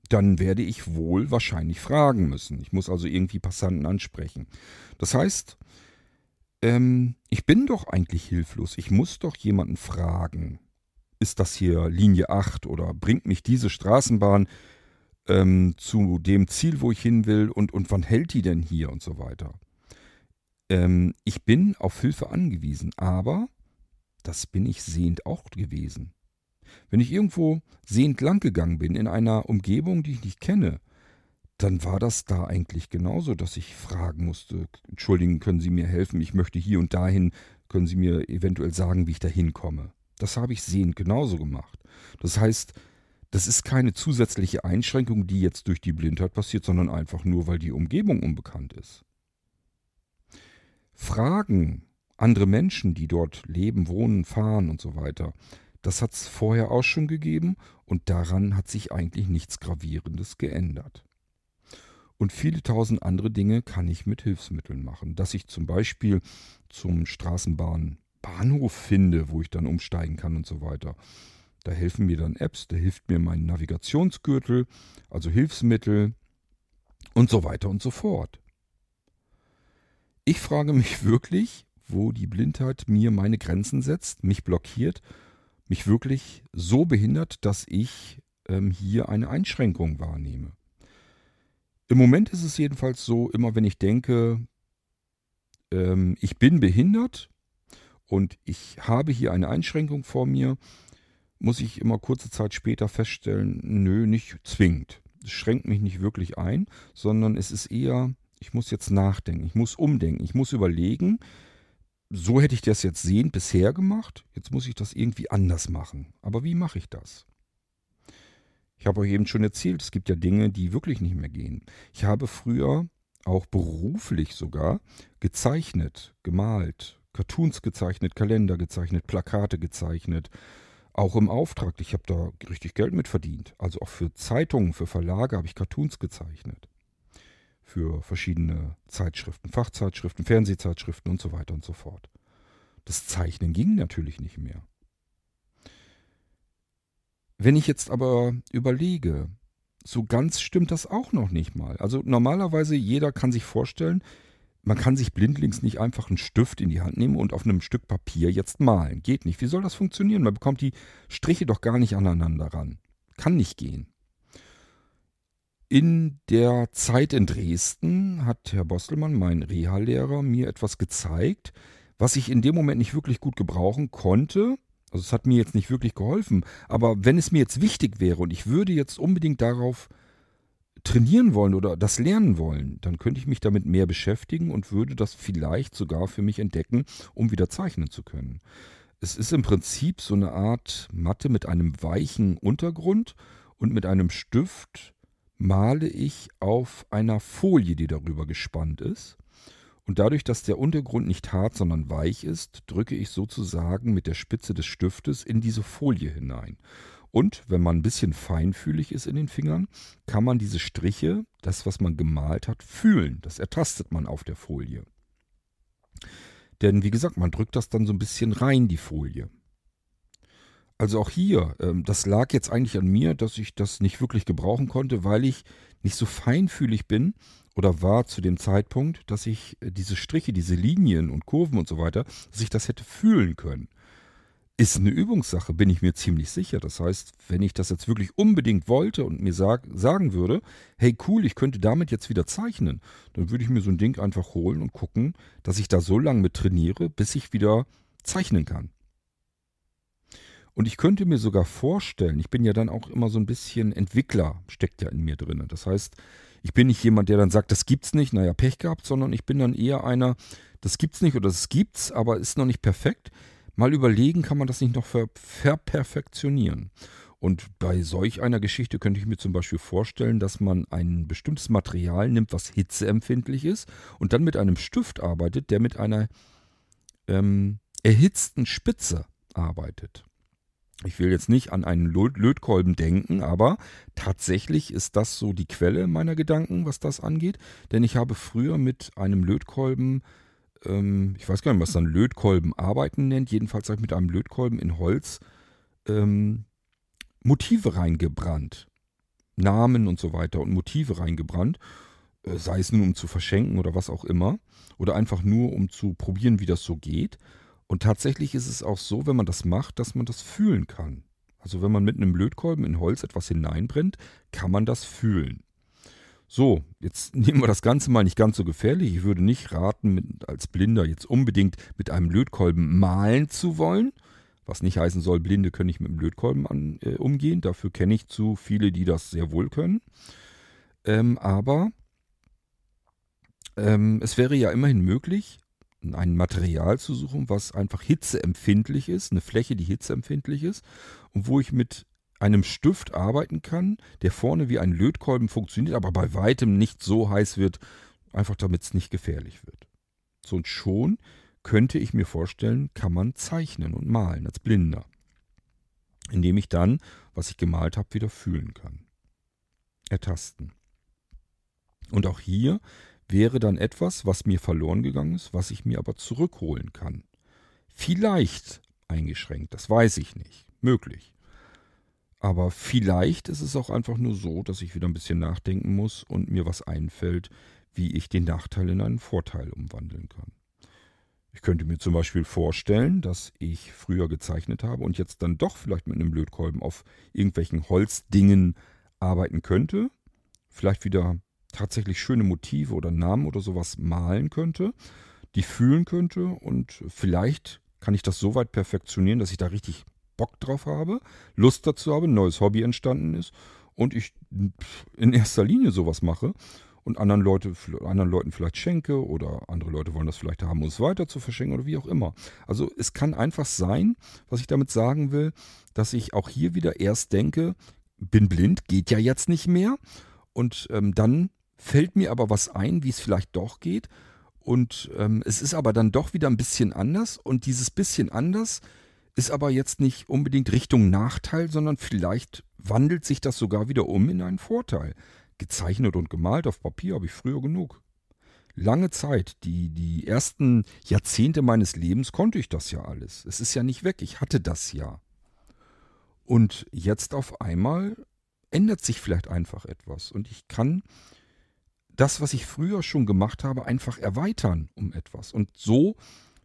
dann werde ich wohl wahrscheinlich fragen müssen. Ich muss also irgendwie Passanten ansprechen. Das heißt, ähm, ich bin doch eigentlich hilflos. Ich muss doch jemanden fragen. Ist das hier Linie 8 oder bringt mich diese Straßenbahn ähm, zu dem Ziel, wo ich hin will und, und wann hält die denn hier und so weiter? Ähm, ich bin auf Hilfe angewiesen, aber das bin ich sehend auch gewesen. Wenn ich irgendwo sehend langgegangen bin in einer Umgebung, die ich nicht kenne, dann war das da eigentlich genauso, dass ich fragen musste, entschuldigen, können Sie mir helfen, ich möchte hier und dahin, können Sie mir eventuell sagen, wie ich da hinkomme. Das habe ich sehend genauso gemacht. Das heißt, das ist keine zusätzliche Einschränkung, die jetzt durch die Blindheit passiert, sondern einfach nur, weil die Umgebung unbekannt ist. Fragen andere Menschen, die dort leben, wohnen, fahren und so weiter, das hat es vorher auch schon gegeben und daran hat sich eigentlich nichts Gravierendes geändert. Und viele tausend andere Dinge kann ich mit Hilfsmitteln machen. Dass ich zum Beispiel zum Straßenbahnbahnhof finde, wo ich dann umsteigen kann und so weiter. Da helfen mir dann Apps, da hilft mir mein Navigationsgürtel, also Hilfsmittel und so weiter und so fort. Ich frage mich wirklich, wo die Blindheit mir meine Grenzen setzt, mich blockiert, mich wirklich so behindert, dass ich ähm, hier eine Einschränkung wahrnehme. Im Moment ist es jedenfalls so, immer wenn ich denke, ähm, ich bin behindert und ich habe hier eine Einschränkung vor mir, muss ich immer kurze Zeit später feststellen, nö, nicht zwingend. Es schränkt mich nicht wirklich ein, sondern es ist eher, ich muss jetzt nachdenken, ich muss umdenken, ich muss überlegen, so hätte ich das jetzt sehend bisher gemacht, jetzt muss ich das irgendwie anders machen. Aber wie mache ich das? Ich habe euch eben schon erzählt, es gibt ja Dinge, die wirklich nicht mehr gehen. Ich habe früher, auch beruflich sogar, gezeichnet, gemalt, Cartoons gezeichnet, Kalender gezeichnet, Plakate gezeichnet, auch im Auftrag. Ich habe da richtig Geld mit verdient. Also auch für Zeitungen, für Verlage habe ich Cartoons gezeichnet. Für verschiedene Zeitschriften, Fachzeitschriften, Fernsehzeitschriften und so weiter und so fort. Das Zeichnen ging natürlich nicht mehr. Wenn ich jetzt aber überlege, so ganz stimmt das auch noch nicht mal. Also normalerweise jeder kann sich vorstellen, man kann sich blindlings nicht einfach einen Stift in die Hand nehmen und auf einem Stück Papier jetzt malen. Geht nicht. Wie soll das funktionieren? Man bekommt die Striche doch gar nicht aneinander ran. Kann nicht gehen. In der Zeit in Dresden hat Herr Bostelmann, mein Reha-Lehrer, mir etwas gezeigt, was ich in dem Moment nicht wirklich gut gebrauchen konnte. Also es hat mir jetzt nicht wirklich geholfen. Aber wenn es mir jetzt wichtig wäre und ich würde jetzt unbedingt darauf trainieren wollen oder das lernen wollen, dann könnte ich mich damit mehr beschäftigen und würde das vielleicht sogar für mich entdecken, um wieder zeichnen zu können. Es ist im Prinzip so eine Art Matte mit einem weichen Untergrund und mit einem Stift male ich auf einer Folie, die darüber gespannt ist. Und dadurch, dass der Untergrund nicht hart, sondern weich ist, drücke ich sozusagen mit der Spitze des Stiftes in diese Folie hinein. Und wenn man ein bisschen feinfühlig ist in den Fingern, kann man diese Striche, das, was man gemalt hat, fühlen. Das ertastet man auf der Folie. Denn wie gesagt, man drückt das dann so ein bisschen rein, die Folie. Also auch hier, ähm, das lag jetzt eigentlich an mir, dass ich das nicht wirklich gebrauchen konnte, weil ich nicht so feinfühlig bin oder war zu dem Zeitpunkt, dass ich äh, diese Striche, diese Linien und Kurven und so weiter, dass ich das hätte fühlen können. Ist eine Übungssache, bin ich mir ziemlich sicher. Das heißt, wenn ich das jetzt wirklich unbedingt wollte und mir sag, sagen würde, hey cool, ich könnte damit jetzt wieder zeichnen, dann würde ich mir so ein Ding einfach holen und gucken, dass ich da so lange mit trainiere, bis ich wieder zeichnen kann. Und ich könnte mir sogar vorstellen, ich bin ja dann auch immer so ein bisschen Entwickler, steckt ja in mir drin. Das heißt, ich bin nicht jemand, der dann sagt, das gibt's nicht, naja, Pech gehabt, sondern ich bin dann eher einer, das gibt's nicht oder das gibt's, aber ist noch nicht perfekt mal überlegen, kann man das nicht noch ver verperfektionieren. Und bei solch einer Geschichte könnte ich mir zum Beispiel vorstellen, dass man ein bestimmtes Material nimmt, was hitzeempfindlich ist, und dann mit einem Stift arbeitet, der mit einer ähm, erhitzten Spitze arbeitet. Ich will jetzt nicht an einen Lötkolben denken, aber tatsächlich ist das so die Quelle meiner Gedanken, was das angeht. Denn ich habe früher mit einem Lötkolben ähm, ich weiß gar nicht, was dann Lötkolben arbeiten nennt. Jedenfalls habe ich mit einem Lötkolben in Holz ähm, Motive reingebrannt. Namen und so weiter und Motive reingebrannt. Äh, sei es nun um zu verschenken oder was auch immer. Oder einfach nur um zu probieren, wie das so geht. Und tatsächlich ist es auch so, wenn man das macht, dass man das fühlen kann. Also wenn man mit einem Lötkolben in Holz etwas hineinbrennt, kann man das fühlen. So, jetzt nehmen wir das Ganze mal nicht ganz so gefährlich. Ich würde nicht raten, mit, als Blinder jetzt unbedingt mit einem Lötkolben malen zu wollen. Was nicht heißen soll, Blinde können nicht mit dem Lötkolben an, äh, umgehen. Dafür kenne ich zu viele, die das sehr wohl können. Ähm, aber ähm, es wäre ja immerhin möglich, ein Material zu suchen, was einfach hitzeempfindlich ist, eine Fläche, die hitzeempfindlich ist und wo ich mit einem Stift arbeiten kann, der vorne wie ein Lötkolben funktioniert, aber bei weitem nicht so heiß wird, einfach damit es nicht gefährlich wird. So und schon könnte ich mir vorstellen, kann man zeichnen und malen als Blinder, indem ich dann, was ich gemalt habe, wieder fühlen kann. Ertasten. Und auch hier wäre dann etwas, was mir verloren gegangen ist, was ich mir aber zurückholen kann. Vielleicht eingeschränkt, das weiß ich nicht. Möglich. Aber vielleicht ist es auch einfach nur so, dass ich wieder ein bisschen nachdenken muss und mir was einfällt, wie ich den Nachteil in einen Vorteil umwandeln kann. Ich könnte mir zum Beispiel vorstellen, dass ich früher gezeichnet habe und jetzt dann doch vielleicht mit einem Lötkolben auf irgendwelchen Holzdingen arbeiten könnte. Vielleicht wieder tatsächlich schöne Motive oder Namen oder sowas malen könnte, die fühlen könnte und vielleicht kann ich das so weit perfektionieren, dass ich da richtig Bock drauf habe, Lust dazu habe, ein neues Hobby entstanden ist und ich in erster Linie sowas mache und anderen, Leute, anderen Leuten vielleicht schenke oder andere Leute wollen das vielleicht haben, um es weiter zu verschenken oder wie auch immer. Also es kann einfach sein, was ich damit sagen will, dass ich auch hier wieder erst denke, bin blind, geht ja jetzt nicht mehr und ähm, dann fällt mir aber was ein, wie es vielleicht doch geht und ähm, es ist aber dann doch wieder ein bisschen anders und dieses bisschen anders ist aber jetzt nicht unbedingt Richtung Nachteil, sondern vielleicht wandelt sich das sogar wieder um in einen Vorteil. Gezeichnet und gemalt auf Papier habe ich früher genug. Lange Zeit, die, die ersten Jahrzehnte meines Lebens konnte ich das ja alles. Es ist ja nicht weg, ich hatte das ja. Und jetzt auf einmal ändert sich vielleicht einfach etwas und ich kann das, was ich früher schon gemacht habe, einfach erweitern um etwas. Und so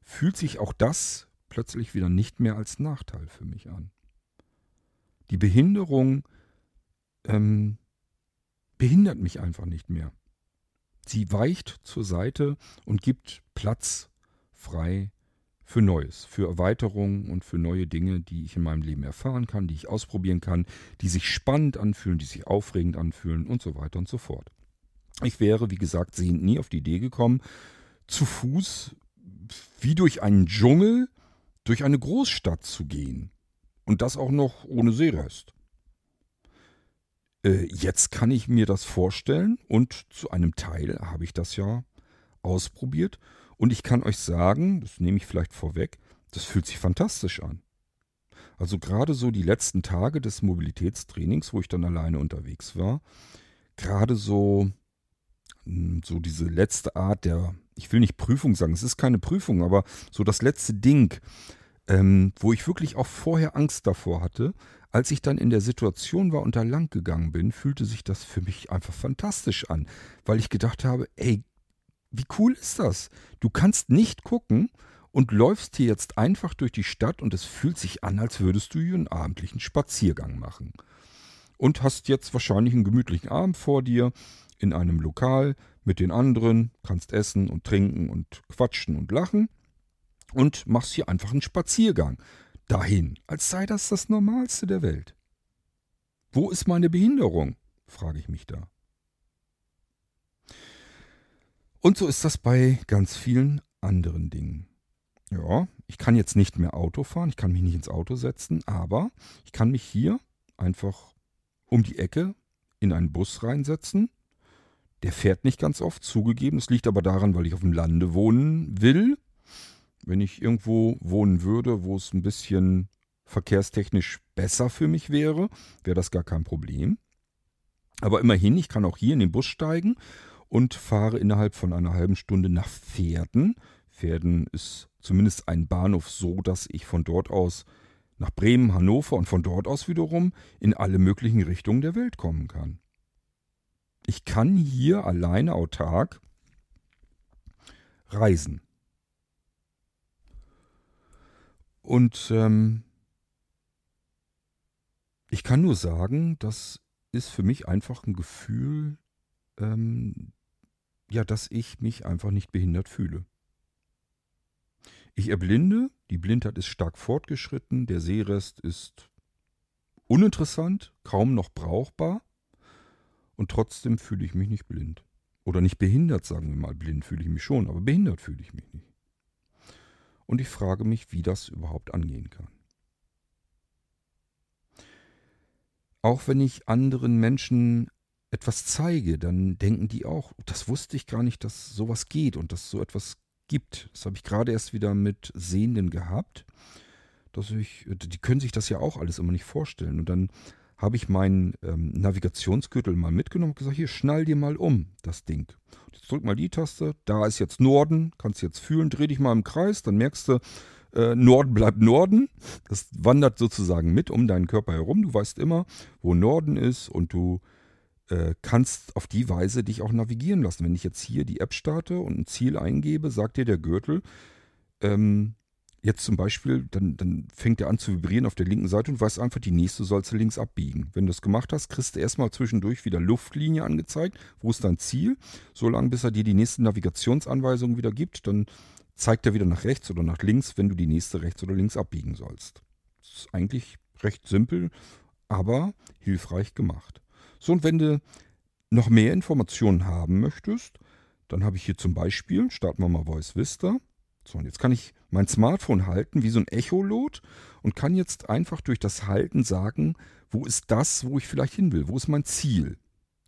fühlt sich auch das plötzlich wieder nicht mehr als Nachteil für mich an. Die Behinderung ähm, behindert mich einfach nicht mehr. Sie weicht zur Seite und gibt Platz frei für Neues, für Erweiterungen und für neue Dinge, die ich in meinem Leben erfahren kann, die ich ausprobieren kann, die sich spannend anfühlen, die sich aufregend anfühlen und so weiter und so fort. Ich wäre, wie gesagt, sehend nie auf die Idee gekommen, zu Fuß wie durch einen Dschungel durch eine Großstadt zu gehen. Und das auch noch ohne Seerest. Äh, jetzt kann ich mir das vorstellen und zu einem Teil habe ich das ja ausprobiert. Und ich kann euch sagen, das nehme ich vielleicht vorweg, das fühlt sich fantastisch an. Also gerade so die letzten Tage des Mobilitätstrainings, wo ich dann alleine unterwegs war, gerade so, so diese letzte Art der, ich will nicht Prüfung sagen, es ist keine Prüfung, aber so das letzte Ding, ähm, wo ich wirklich auch vorher Angst davor hatte, als ich dann in der Situation war und da lang gegangen bin, fühlte sich das für mich einfach fantastisch an, weil ich gedacht habe, ey, wie cool ist das? Du kannst nicht gucken und läufst hier jetzt einfach durch die Stadt und es fühlt sich an, als würdest du hier einen abendlichen Spaziergang machen. Und hast jetzt wahrscheinlich einen gemütlichen Abend vor dir in einem Lokal mit den anderen, kannst essen und trinken und quatschen und lachen und machst hier einfach einen Spaziergang dahin, als sei das das Normalste der Welt. Wo ist meine Behinderung? frage ich mich da. Und so ist das bei ganz vielen anderen Dingen. Ja, ich kann jetzt nicht mehr Auto fahren, ich kann mich nicht ins Auto setzen, aber ich kann mich hier einfach um die Ecke in einen Bus reinsetzen. Der fährt nicht ganz oft, zugegeben. Es liegt aber daran, weil ich auf dem Lande wohnen will. Wenn ich irgendwo wohnen würde, wo es ein bisschen verkehrstechnisch besser für mich wäre, wäre das gar kein Problem. Aber immerhin, ich kann auch hier in den Bus steigen und fahre innerhalb von einer halben Stunde nach Pferden. Pferden ist zumindest ein Bahnhof so, dass ich von dort aus nach Bremen, Hannover und von dort aus wiederum in alle möglichen Richtungen der Welt kommen kann. Ich kann hier alleine autark reisen. Und ähm, ich kann nur sagen, das ist für mich einfach ein Gefühl, ähm, ja, dass ich mich einfach nicht behindert fühle. Ich erblinde, die Blindheit ist stark fortgeschritten, der Sehrest ist uninteressant, kaum noch brauchbar und trotzdem fühle ich mich nicht blind. Oder nicht behindert, sagen wir mal. Blind fühle ich mich schon, aber behindert fühle ich mich nicht. Und ich frage mich, wie das überhaupt angehen kann. Auch wenn ich anderen Menschen etwas zeige, dann denken die auch, das wusste ich gar nicht, dass sowas geht und dass so etwas gibt. Das habe ich gerade erst wieder mit Sehenden gehabt. Dass ich, die können sich das ja auch alles immer nicht vorstellen. Und dann habe ich meinen ähm, Navigationsgürtel mal mitgenommen und gesagt, hier, schnall dir mal um, das Ding. Jetzt drück mal die Taste, da ist jetzt Norden, kannst jetzt fühlen, dreh dich mal im Kreis, dann merkst du, äh, Norden bleibt Norden. Das wandert sozusagen mit um deinen Körper herum. Du weißt immer, wo Norden ist und du äh, kannst auf die Weise dich auch navigieren lassen. Wenn ich jetzt hier die App starte und ein Ziel eingebe, sagt dir der Gürtel, ähm, jetzt zum Beispiel, dann, dann fängt er an zu vibrieren auf der linken Seite und weiß einfach, die nächste sollst du links abbiegen. Wenn du das gemacht hast, kriegst du erstmal zwischendurch wieder Luftlinie angezeigt. Wo ist dein Ziel? So lange, bis er dir die nächste Navigationsanweisung wieder gibt. Dann zeigt er wieder nach rechts oder nach links, wenn du die nächste rechts oder links abbiegen sollst. Das ist eigentlich recht simpel, aber hilfreich gemacht. So, und wenn du noch mehr Informationen haben möchtest, dann habe ich hier zum Beispiel, starten wir mal Voice Vista. So, und jetzt kann ich mein Smartphone halten wie so ein Echolot und kann jetzt einfach durch das Halten sagen, wo ist das, wo ich vielleicht hin will, wo ist mein Ziel.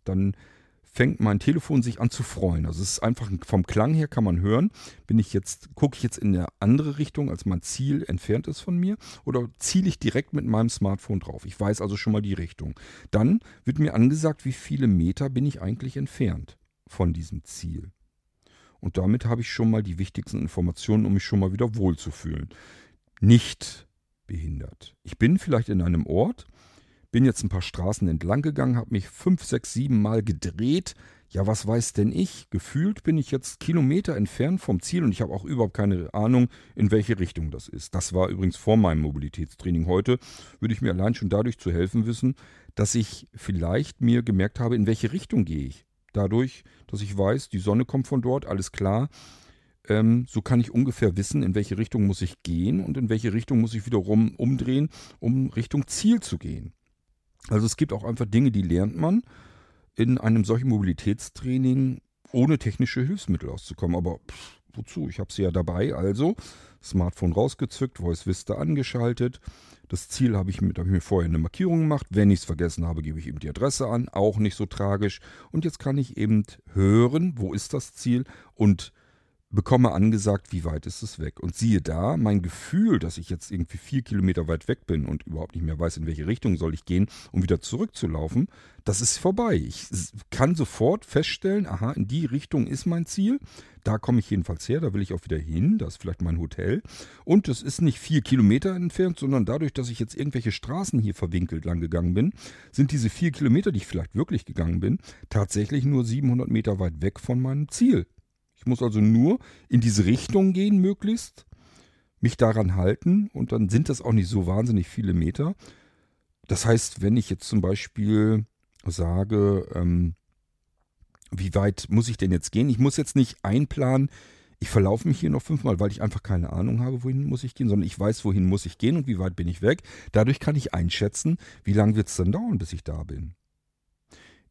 Dann fängt mein Telefon sich an zu freuen. Also es ist einfach vom Klang her kann man hören, bin ich jetzt gucke ich jetzt in eine andere Richtung, als mein Ziel entfernt ist von mir oder ziele ich direkt mit meinem Smartphone drauf. Ich weiß also schon mal die Richtung. Dann wird mir angesagt, wie viele Meter bin ich eigentlich entfernt von diesem Ziel. Und damit habe ich schon mal die wichtigsten Informationen, um mich schon mal wieder wohlzufühlen. Nicht behindert. Ich bin vielleicht in einem Ort, bin jetzt ein paar Straßen entlang gegangen, habe mich fünf, sechs, sieben Mal gedreht. Ja, was weiß denn ich? Gefühlt bin ich jetzt Kilometer entfernt vom Ziel und ich habe auch überhaupt keine Ahnung, in welche Richtung das ist. Das war übrigens vor meinem Mobilitätstraining heute. Würde ich mir allein schon dadurch zu helfen wissen, dass ich vielleicht mir gemerkt habe, in welche Richtung gehe ich dadurch, dass ich weiß, die Sonne kommt von dort, alles klar. Ähm, so kann ich ungefähr wissen, in welche Richtung muss ich gehen und in welche Richtung muss ich wiederum umdrehen, um Richtung Ziel zu gehen. Also es gibt auch einfach Dinge, die lernt man in einem solchen Mobilitätstraining ohne technische Hilfsmittel auszukommen. Aber pff, wozu? Ich habe sie ja dabei. Also Smartphone rausgezückt, Voice Vista angeschaltet, das Ziel habe ich, mit, habe ich mir vorher eine Markierung gemacht. Wenn ich es vergessen habe, gebe ich eben die Adresse an. Auch nicht so tragisch. Und jetzt kann ich eben hören, wo ist das Ziel und bekomme angesagt, wie weit ist es weg. Und siehe da, mein Gefühl, dass ich jetzt irgendwie vier Kilometer weit weg bin und überhaupt nicht mehr weiß, in welche Richtung soll ich gehen, um wieder zurückzulaufen, das ist vorbei. Ich kann sofort feststellen, aha, in die Richtung ist mein Ziel. Da komme ich jedenfalls her, da will ich auch wieder hin, da ist vielleicht mein Hotel. Und es ist nicht vier Kilometer entfernt, sondern dadurch, dass ich jetzt irgendwelche Straßen hier verwinkelt lang gegangen bin, sind diese vier Kilometer, die ich vielleicht wirklich gegangen bin, tatsächlich nur 700 Meter weit weg von meinem Ziel. Ich muss also nur in diese Richtung gehen, möglichst, mich daran halten und dann sind das auch nicht so wahnsinnig viele Meter. Das heißt, wenn ich jetzt zum Beispiel sage, ähm, wie weit muss ich denn jetzt gehen? Ich muss jetzt nicht einplanen, ich verlaufe mich hier noch fünfmal, weil ich einfach keine Ahnung habe, wohin muss ich gehen, sondern ich weiß, wohin muss ich gehen und wie weit bin ich weg. Dadurch kann ich einschätzen, wie lange wird es dann dauern, bis ich da bin.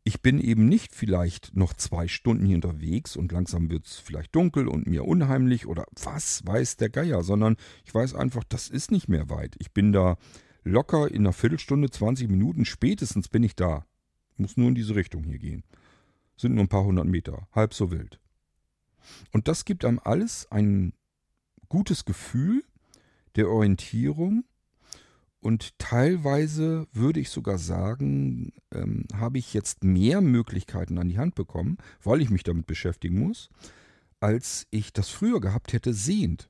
Ich bin eben nicht vielleicht noch zwei Stunden hier unterwegs und langsam wird es vielleicht dunkel und mir unheimlich oder was weiß der Geier, sondern ich weiß einfach, das ist nicht mehr weit. Ich bin da locker in einer Viertelstunde, 20 Minuten spätestens bin ich da. Muss nur in diese Richtung hier gehen. Sind nur ein paar hundert Meter, halb so wild. Und das gibt einem alles ein gutes Gefühl der Orientierung und teilweise würde ich sogar sagen, ähm, habe ich jetzt mehr Möglichkeiten an die Hand bekommen, weil ich mich damit beschäftigen muss, als ich das früher gehabt hätte sehend.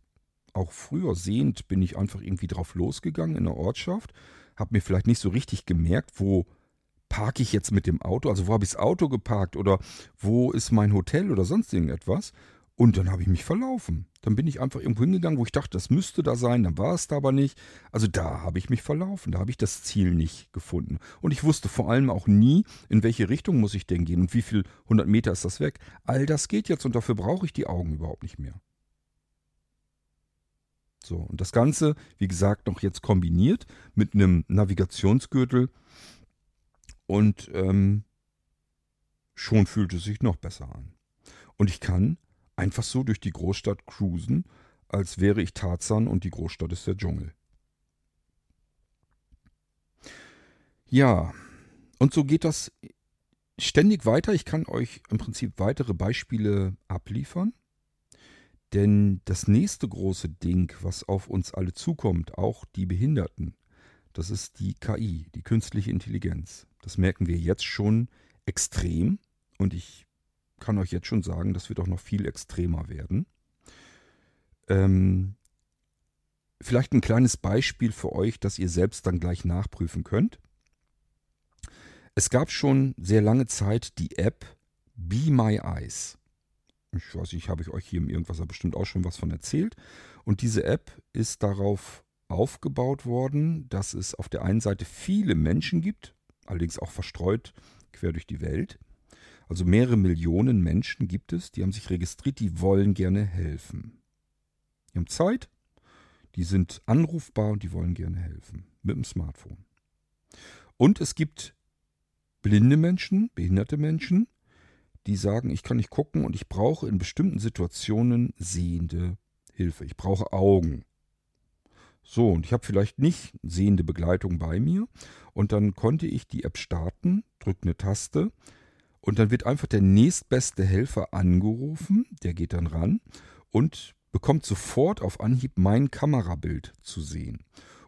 Auch früher sehend bin ich einfach irgendwie drauf losgegangen in der Ortschaft, habe mir vielleicht nicht so richtig gemerkt, wo parke ich jetzt mit dem Auto, also wo habe ich das Auto geparkt oder wo ist mein Hotel oder sonst irgendetwas. Und dann habe ich mich verlaufen. Dann bin ich einfach irgendwo hingegangen, wo ich dachte, das müsste da sein, dann war es da aber nicht. Also da habe ich mich verlaufen, da habe ich das Ziel nicht gefunden. Und ich wusste vor allem auch nie, in welche Richtung muss ich denn gehen und wie viel 100 Meter ist das weg. All das geht jetzt und dafür brauche ich die Augen überhaupt nicht mehr. So, und das Ganze, wie gesagt, noch jetzt kombiniert mit einem Navigationsgürtel und ähm, schon fühlt es sich noch besser an. Und ich kann einfach so durch die Großstadt cruisen, als wäre ich Tarzan und die Großstadt ist der Dschungel. Ja, und so geht das ständig weiter. Ich kann euch im Prinzip weitere Beispiele abliefern. Denn das nächste große Ding, was auf uns alle zukommt, auch die Behinderten, das ist die KI, die künstliche Intelligenz. Das merken wir jetzt schon extrem. Und ich kann euch jetzt schon sagen, das wird auch noch viel extremer werden. Ähm, vielleicht ein kleines Beispiel für euch, dass ihr selbst dann gleich nachprüfen könnt. Es gab schon sehr lange Zeit die App Be My Eyes. Ich weiß nicht, habe ich euch hier im Irgendwas bestimmt auch schon was von erzählt. Und diese App ist darauf aufgebaut worden, dass es auf der einen Seite viele Menschen gibt, allerdings auch verstreut quer durch die Welt. Also mehrere Millionen Menschen gibt es, die haben sich registriert, die wollen gerne helfen. Die haben Zeit, die sind anrufbar und die wollen gerne helfen mit dem Smartphone. Und es gibt blinde Menschen, behinderte Menschen, die sagen, ich kann nicht gucken und ich brauche in bestimmten Situationen sehende Hilfe. Ich brauche Augen. So, und ich habe vielleicht nicht sehende Begleitung bei mir. Und dann konnte ich die App starten, drücke eine Taste und dann wird einfach der nächstbeste Helfer angerufen, der geht dann ran und bekommt sofort auf Anhieb mein Kamerabild zu sehen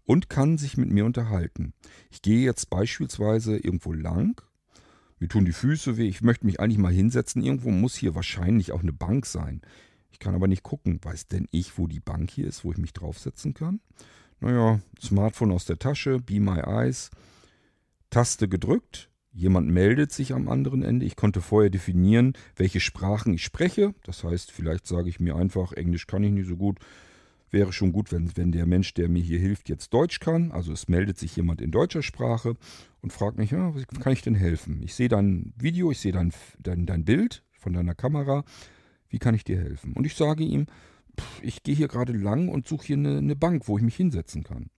und kann sich mit mir unterhalten. Ich gehe jetzt beispielsweise irgendwo lang, mir tun die Füße weh, ich möchte mich eigentlich mal hinsetzen, irgendwo muss hier wahrscheinlich auch eine Bank sein. Ich kann aber nicht gucken, weiß denn ich, wo die Bank hier ist, wo ich mich draufsetzen kann? Naja, Smartphone aus der Tasche, Be My Eyes, Taste gedrückt, jemand meldet sich am anderen Ende. Ich konnte vorher definieren, welche Sprachen ich spreche. Das heißt, vielleicht sage ich mir einfach, Englisch kann ich nicht so gut, Wäre schon gut, wenn, wenn der Mensch, der mir hier hilft, jetzt Deutsch kann. Also es meldet sich jemand in deutscher Sprache und fragt mich, ja, wie kann ich denn helfen? Ich sehe dein Video, ich sehe dein, dein, dein Bild von deiner Kamera. Wie kann ich dir helfen? Und ich sage ihm, ich gehe hier gerade lang und suche hier eine, eine Bank, wo ich mich hinsetzen kann.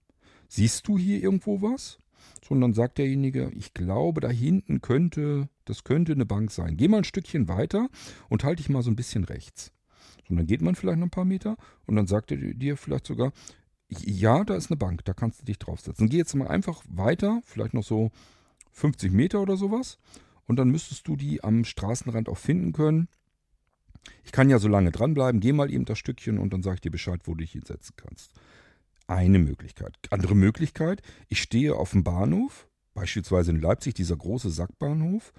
Siehst du hier irgendwo was? So, und dann sagt derjenige, ich glaube, da hinten könnte, das könnte eine Bank sein. Geh mal ein Stückchen weiter und halte dich mal so ein bisschen rechts. Und dann geht man vielleicht noch ein paar Meter und dann sagt er dir vielleicht sogar, ja, da ist eine Bank, da kannst du dich draufsetzen. Geh jetzt mal einfach weiter, vielleicht noch so 50 Meter oder sowas. Und dann müsstest du die am Straßenrand auch finden können. Ich kann ja so lange dranbleiben, geh mal eben das Stückchen und dann sage ich dir Bescheid, wo du dich hinsetzen kannst. Eine Möglichkeit. Andere Möglichkeit, ich stehe auf dem Bahnhof, beispielsweise in Leipzig, dieser große Sackbahnhof,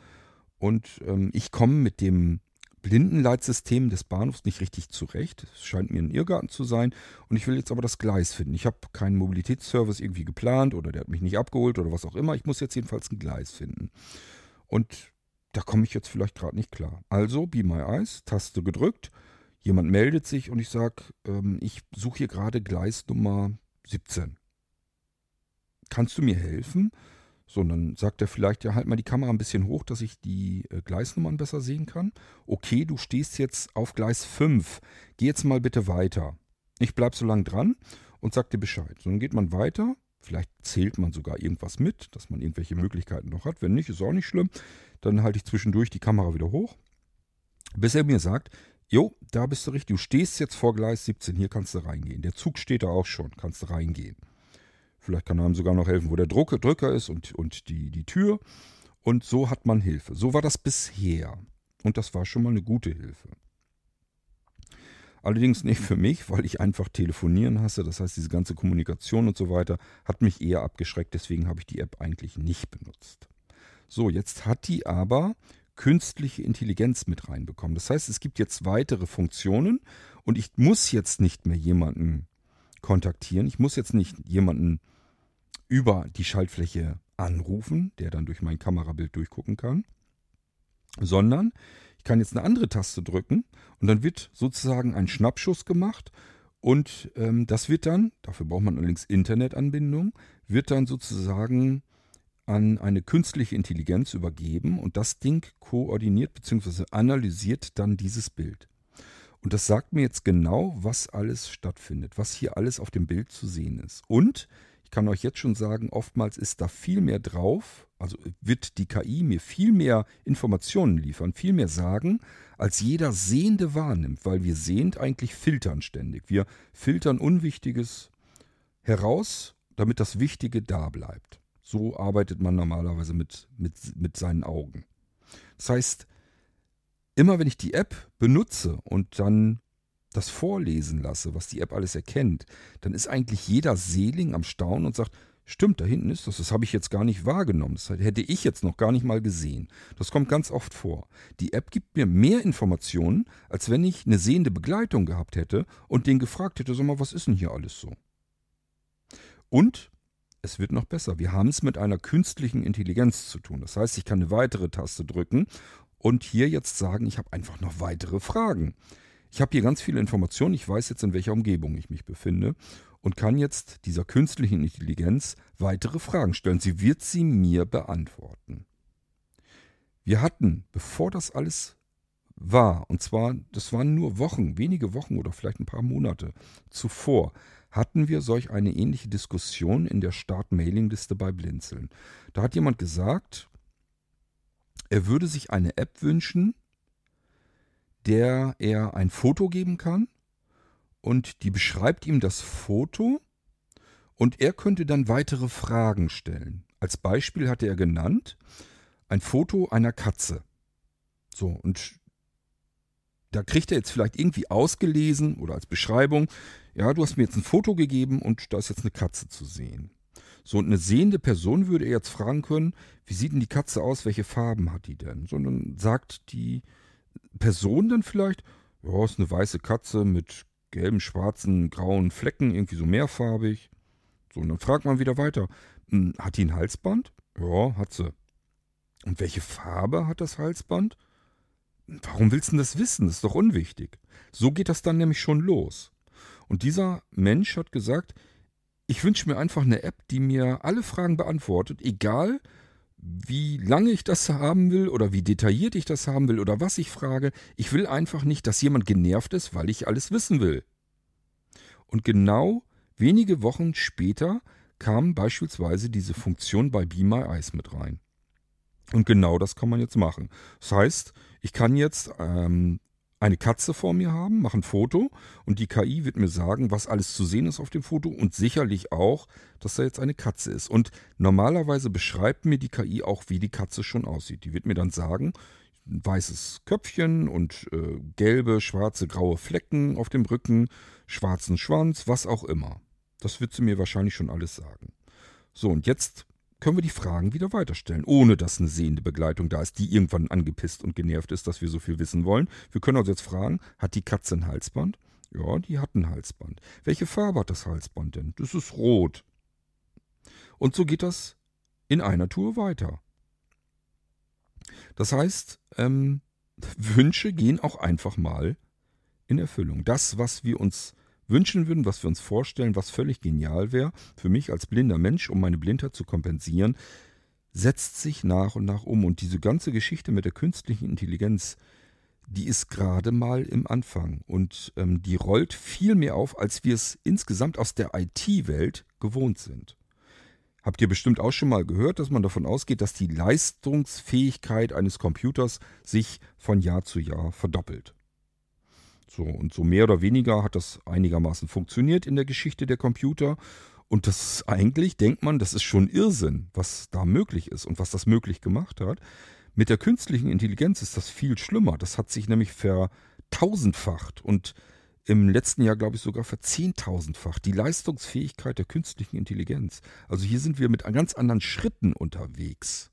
und ähm, ich komme mit dem Blindenleitsystem des Bahnhofs nicht richtig zurecht. Es scheint mir ein Irrgarten zu sein. Und ich will jetzt aber das Gleis finden. Ich habe keinen Mobilitätsservice irgendwie geplant oder der hat mich nicht abgeholt oder was auch immer. Ich muss jetzt jedenfalls ein Gleis finden. Und da komme ich jetzt vielleicht gerade nicht klar. Also, Be My Eyes, Taste gedrückt. Jemand meldet sich und ich sage, ähm, ich suche hier gerade Gleis Nummer 17. Kannst du mir helfen? So, und dann sagt er vielleicht, ja, halt mal die Kamera ein bisschen hoch, dass ich die äh, Gleisnummern besser sehen kann. Okay, du stehst jetzt auf Gleis 5. Geh jetzt mal bitte weiter. Ich bleib so lang dran und sag dir Bescheid. So, dann geht man weiter. Vielleicht zählt man sogar irgendwas mit, dass man irgendwelche Möglichkeiten noch hat. Wenn nicht, ist auch nicht schlimm. Dann halte ich zwischendurch die Kamera wieder hoch. Bis er mir sagt, jo, da bist du richtig. Du stehst jetzt vor Gleis 17. Hier kannst du reingehen. Der Zug steht da auch schon. Kannst du reingehen. Vielleicht kann einem sogar noch helfen, wo der Druck, Drücker ist und, und die, die Tür. Und so hat man Hilfe. So war das bisher. Und das war schon mal eine gute Hilfe. Allerdings nicht für mich, weil ich einfach telefonieren hasse. Das heißt, diese ganze Kommunikation und so weiter hat mich eher abgeschreckt. Deswegen habe ich die App eigentlich nicht benutzt. So, jetzt hat die aber künstliche Intelligenz mit reinbekommen. Das heißt, es gibt jetzt weitere Funktionen und ich muss jetzt nicht mehr jemanden kontaktieren. Ich muss jetzt nicht jemanden über die Schaltfläche anrufen, der dann durch mein Kamerabild durchgucken kann, sondern ich kann jetzt eine andere Taste drücken und dann wird sozusagen ein Schnappschuss gemacht und ähm, das wird dann, dafür braucht man allerdings Internetanbindung, wird dann sozusagen an eine künstliche Intelligenz übergeben und das Ding koordiniert bzw. analysiert dann dieses Bild. Und das sagt mir jetzt genau, was alles stattfindet, was hier alles auf dem Bild zu sehen ist. Und ich kann euch jetzt schon sagen, oftmals ist da viel mehr drauf, also wird die KI mir viel mehr Informationen liefern, viel mehr sagen, als jeder Sehende wahrnimmt, weil wir sehend eigentlich filtern ständig. Wir filtern Unwichtiges heraus, damit das Wichtige da bleibt. So arbeitet man normalerweise mit, mit, mit seinen Augen. Das heißt, immer wenn ich die App benutze und dann das vorlesen lasse, was die App alles erkennt, dann ist eigentlich jeder Seeling am Staunen und sagt, stimmt, da hinten ist das, das habe ich jetzt gar nicht wahrgenommen, das hätte ich jetzt noch gar nicht mal gesehen. Das kommt ganz oft vor. Die App gibt mir mehr Informationen, als wenn ich eine sehende Begleitung gehabt hätte und den gefragt hätte, sag mal, was ist denn hier alles so? Und es wird noch besser. Wir haben es mit einer künstlichen Intelligenz zu tun. Das heißt, ich kann eine weitere Taste drücken und hier jetzt sagen, ich habe einfach noch weitere Fragen. ich habe hier ganz viele Informationen, ich weiß jetzt, in welcher Umgebung ich mich befinde und kann jetzt dieser künstlichen Intelligenz weitere Fragen stellen. Sie wird sie mir beantworten. Wir hatten, bevor das alles war, und zwar, das waren nur Wochen, wenige Wochen oder vielleicht ein paar Monate zuvor, hatten wir solch eine ähnliche Diskussion in der Start-Mailing-Liste bei Blinzeln. Da hat jemand gesagt, er würde sich eine App wünschen, der er ein Foto geben kann und die beschreibt ihm das Foto und er könnte dann weitere Fragen stellen. Als Beispiel hatte er genannt ein Foto einer Katze. So, und da kriegt er jetzt vielleicht irgendwie ausgelesen oder als Beschreibung, ja, du hast mir jetzt ein Foto gegeben und da ist jetzt eine Katze zu sehen. So, und eine sehende Person würde jetzt fragen können, wie sieht denn die Katze aus, welche Farben hat die denn? Sondern sagt die Person dann vielleicht, ja, ist eine weiße Katze mit gelben, schwarzen, grauen Flecken, irgendwie so mehrfarbig. So, und dann fragt man wieder weiter, hm, hat die ein Halsband? Ja, hat sie. Und welche Farbe hat das Halsband? Warum willst du das wissen? Das ist doch unwichtig. So geht das dann nämlich schon los. Und dieser Mensch hat gesagt, ich wünsche mir einfach eine App, die mir alle Fragen beantwortet, egal wie lange ich das haben will oder wie detailliert ich das haben will oder was ich frage. Ich will einfach nicht, dass jemand genervt ist, weil ich alles wissen will. Und genau wenige Wochen später kam beispielsweise diese Funktion bei Be My Eyes mit rein. Und genau das kann man jetzt machen. Das heißt, ich kann jetzt ähm, eine Katze vor mir haben, mache ein Foto und die KI wird mir sagen, was alles zu sehen ist auf dem Foto und sicherlich auch, dass da jetzt eine Katze ist. Und normalerweise beschreibt mir die KI auch, wie die Katze schon aussieht. Die wird mir dann sagen, weißes Köpfchen und äh, gelbe, schwarze, graue Flecken auf dem Rücken, schwarzen Schwanz, was auch immer. Das wird sie mir wahrscheinlich schon alles sagen. So, und jetzt können wir die Fragen wieder weiterstellen, ohne dass eine sehende Begleitung da ist, die irgendwann angepisst und genervt ist, dass wir so viel wissen wollen. Wir können also jetzt fragen, hat die Katze ein Halsband? Ja, die hat ein Halsband. Welche Farbe hat das Halsband denn? Das ist rot. Und so geht das in einer Tour weiter. Das heißt, ähm, Wünsche gehen auch einfach mal in Erfüllung. Das, was wir uns wünschen würden, was wir uns vorstellen, was völlig genial wäre, für mich als blinder Mensch, um meine Blindheit zu kompensieren, setzt sich nach und nach um. Und diese ganze Geschichte mit der künstlichen Intelligenz, die ist gerade mal im Anfang. Und ähm, die rollt viel mehr auf, als wir es insgesamt aus der IT-Welt gewohnt sind. Habt ihr bestimmt auch schon mal gehört, dass man davon ausgeht, dass die Leistungsfähigkeit eines Computers sich von Jahr zu Jahr verdoppelt. So, und so mehr oder weniger hat das einigermaßen funktioniert in der Geschichte der Computer. Und das ist eigentlich, denkt man, das ist schon Irrsinn, was da möglich ist und was das möglich gemacht hat. Mit der künstlichen Intelligenz ist das viel schlimmer. Das hat sich nämlich vertausendfacht und im letzten Jahr, glaube ich, sogar verzehntausendfacht. Die Leistungsfähigkeit der künstlichen Intelligenz. Also hier sind wir mit ganz anderen Schritten unterwegs.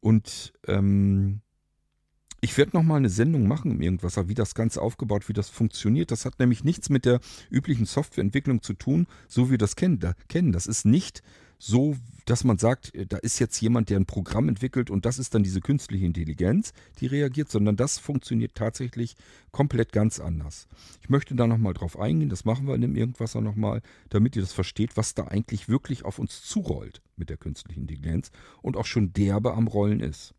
Und ähm, ich werde nochmal eine Sendung machen im Irgendwasser, wie das Ganze aufgebaut, wie das funktioniert. Das hat nämlich nichts mit der üblichen Softwareentwicklung zu tun, so wie wir das kennen. Das ist nicht so, dass man sagt, äh, da ist jetzt jemand, der ein Programm entwickelt und das ist dann diese künstliche Intelligenz, die reagiert, sondern das funktioniert tatsächlich komplett ganz anders. Ich möchte da nochmal drauf eingehen, das machen wir in dem Irgendwasser nochmal, damit ihr das versteht, was da eigentlich wirklich auf uns zurollt mit der künstlichen Intelligenz und auch schon derbe am Rollen ist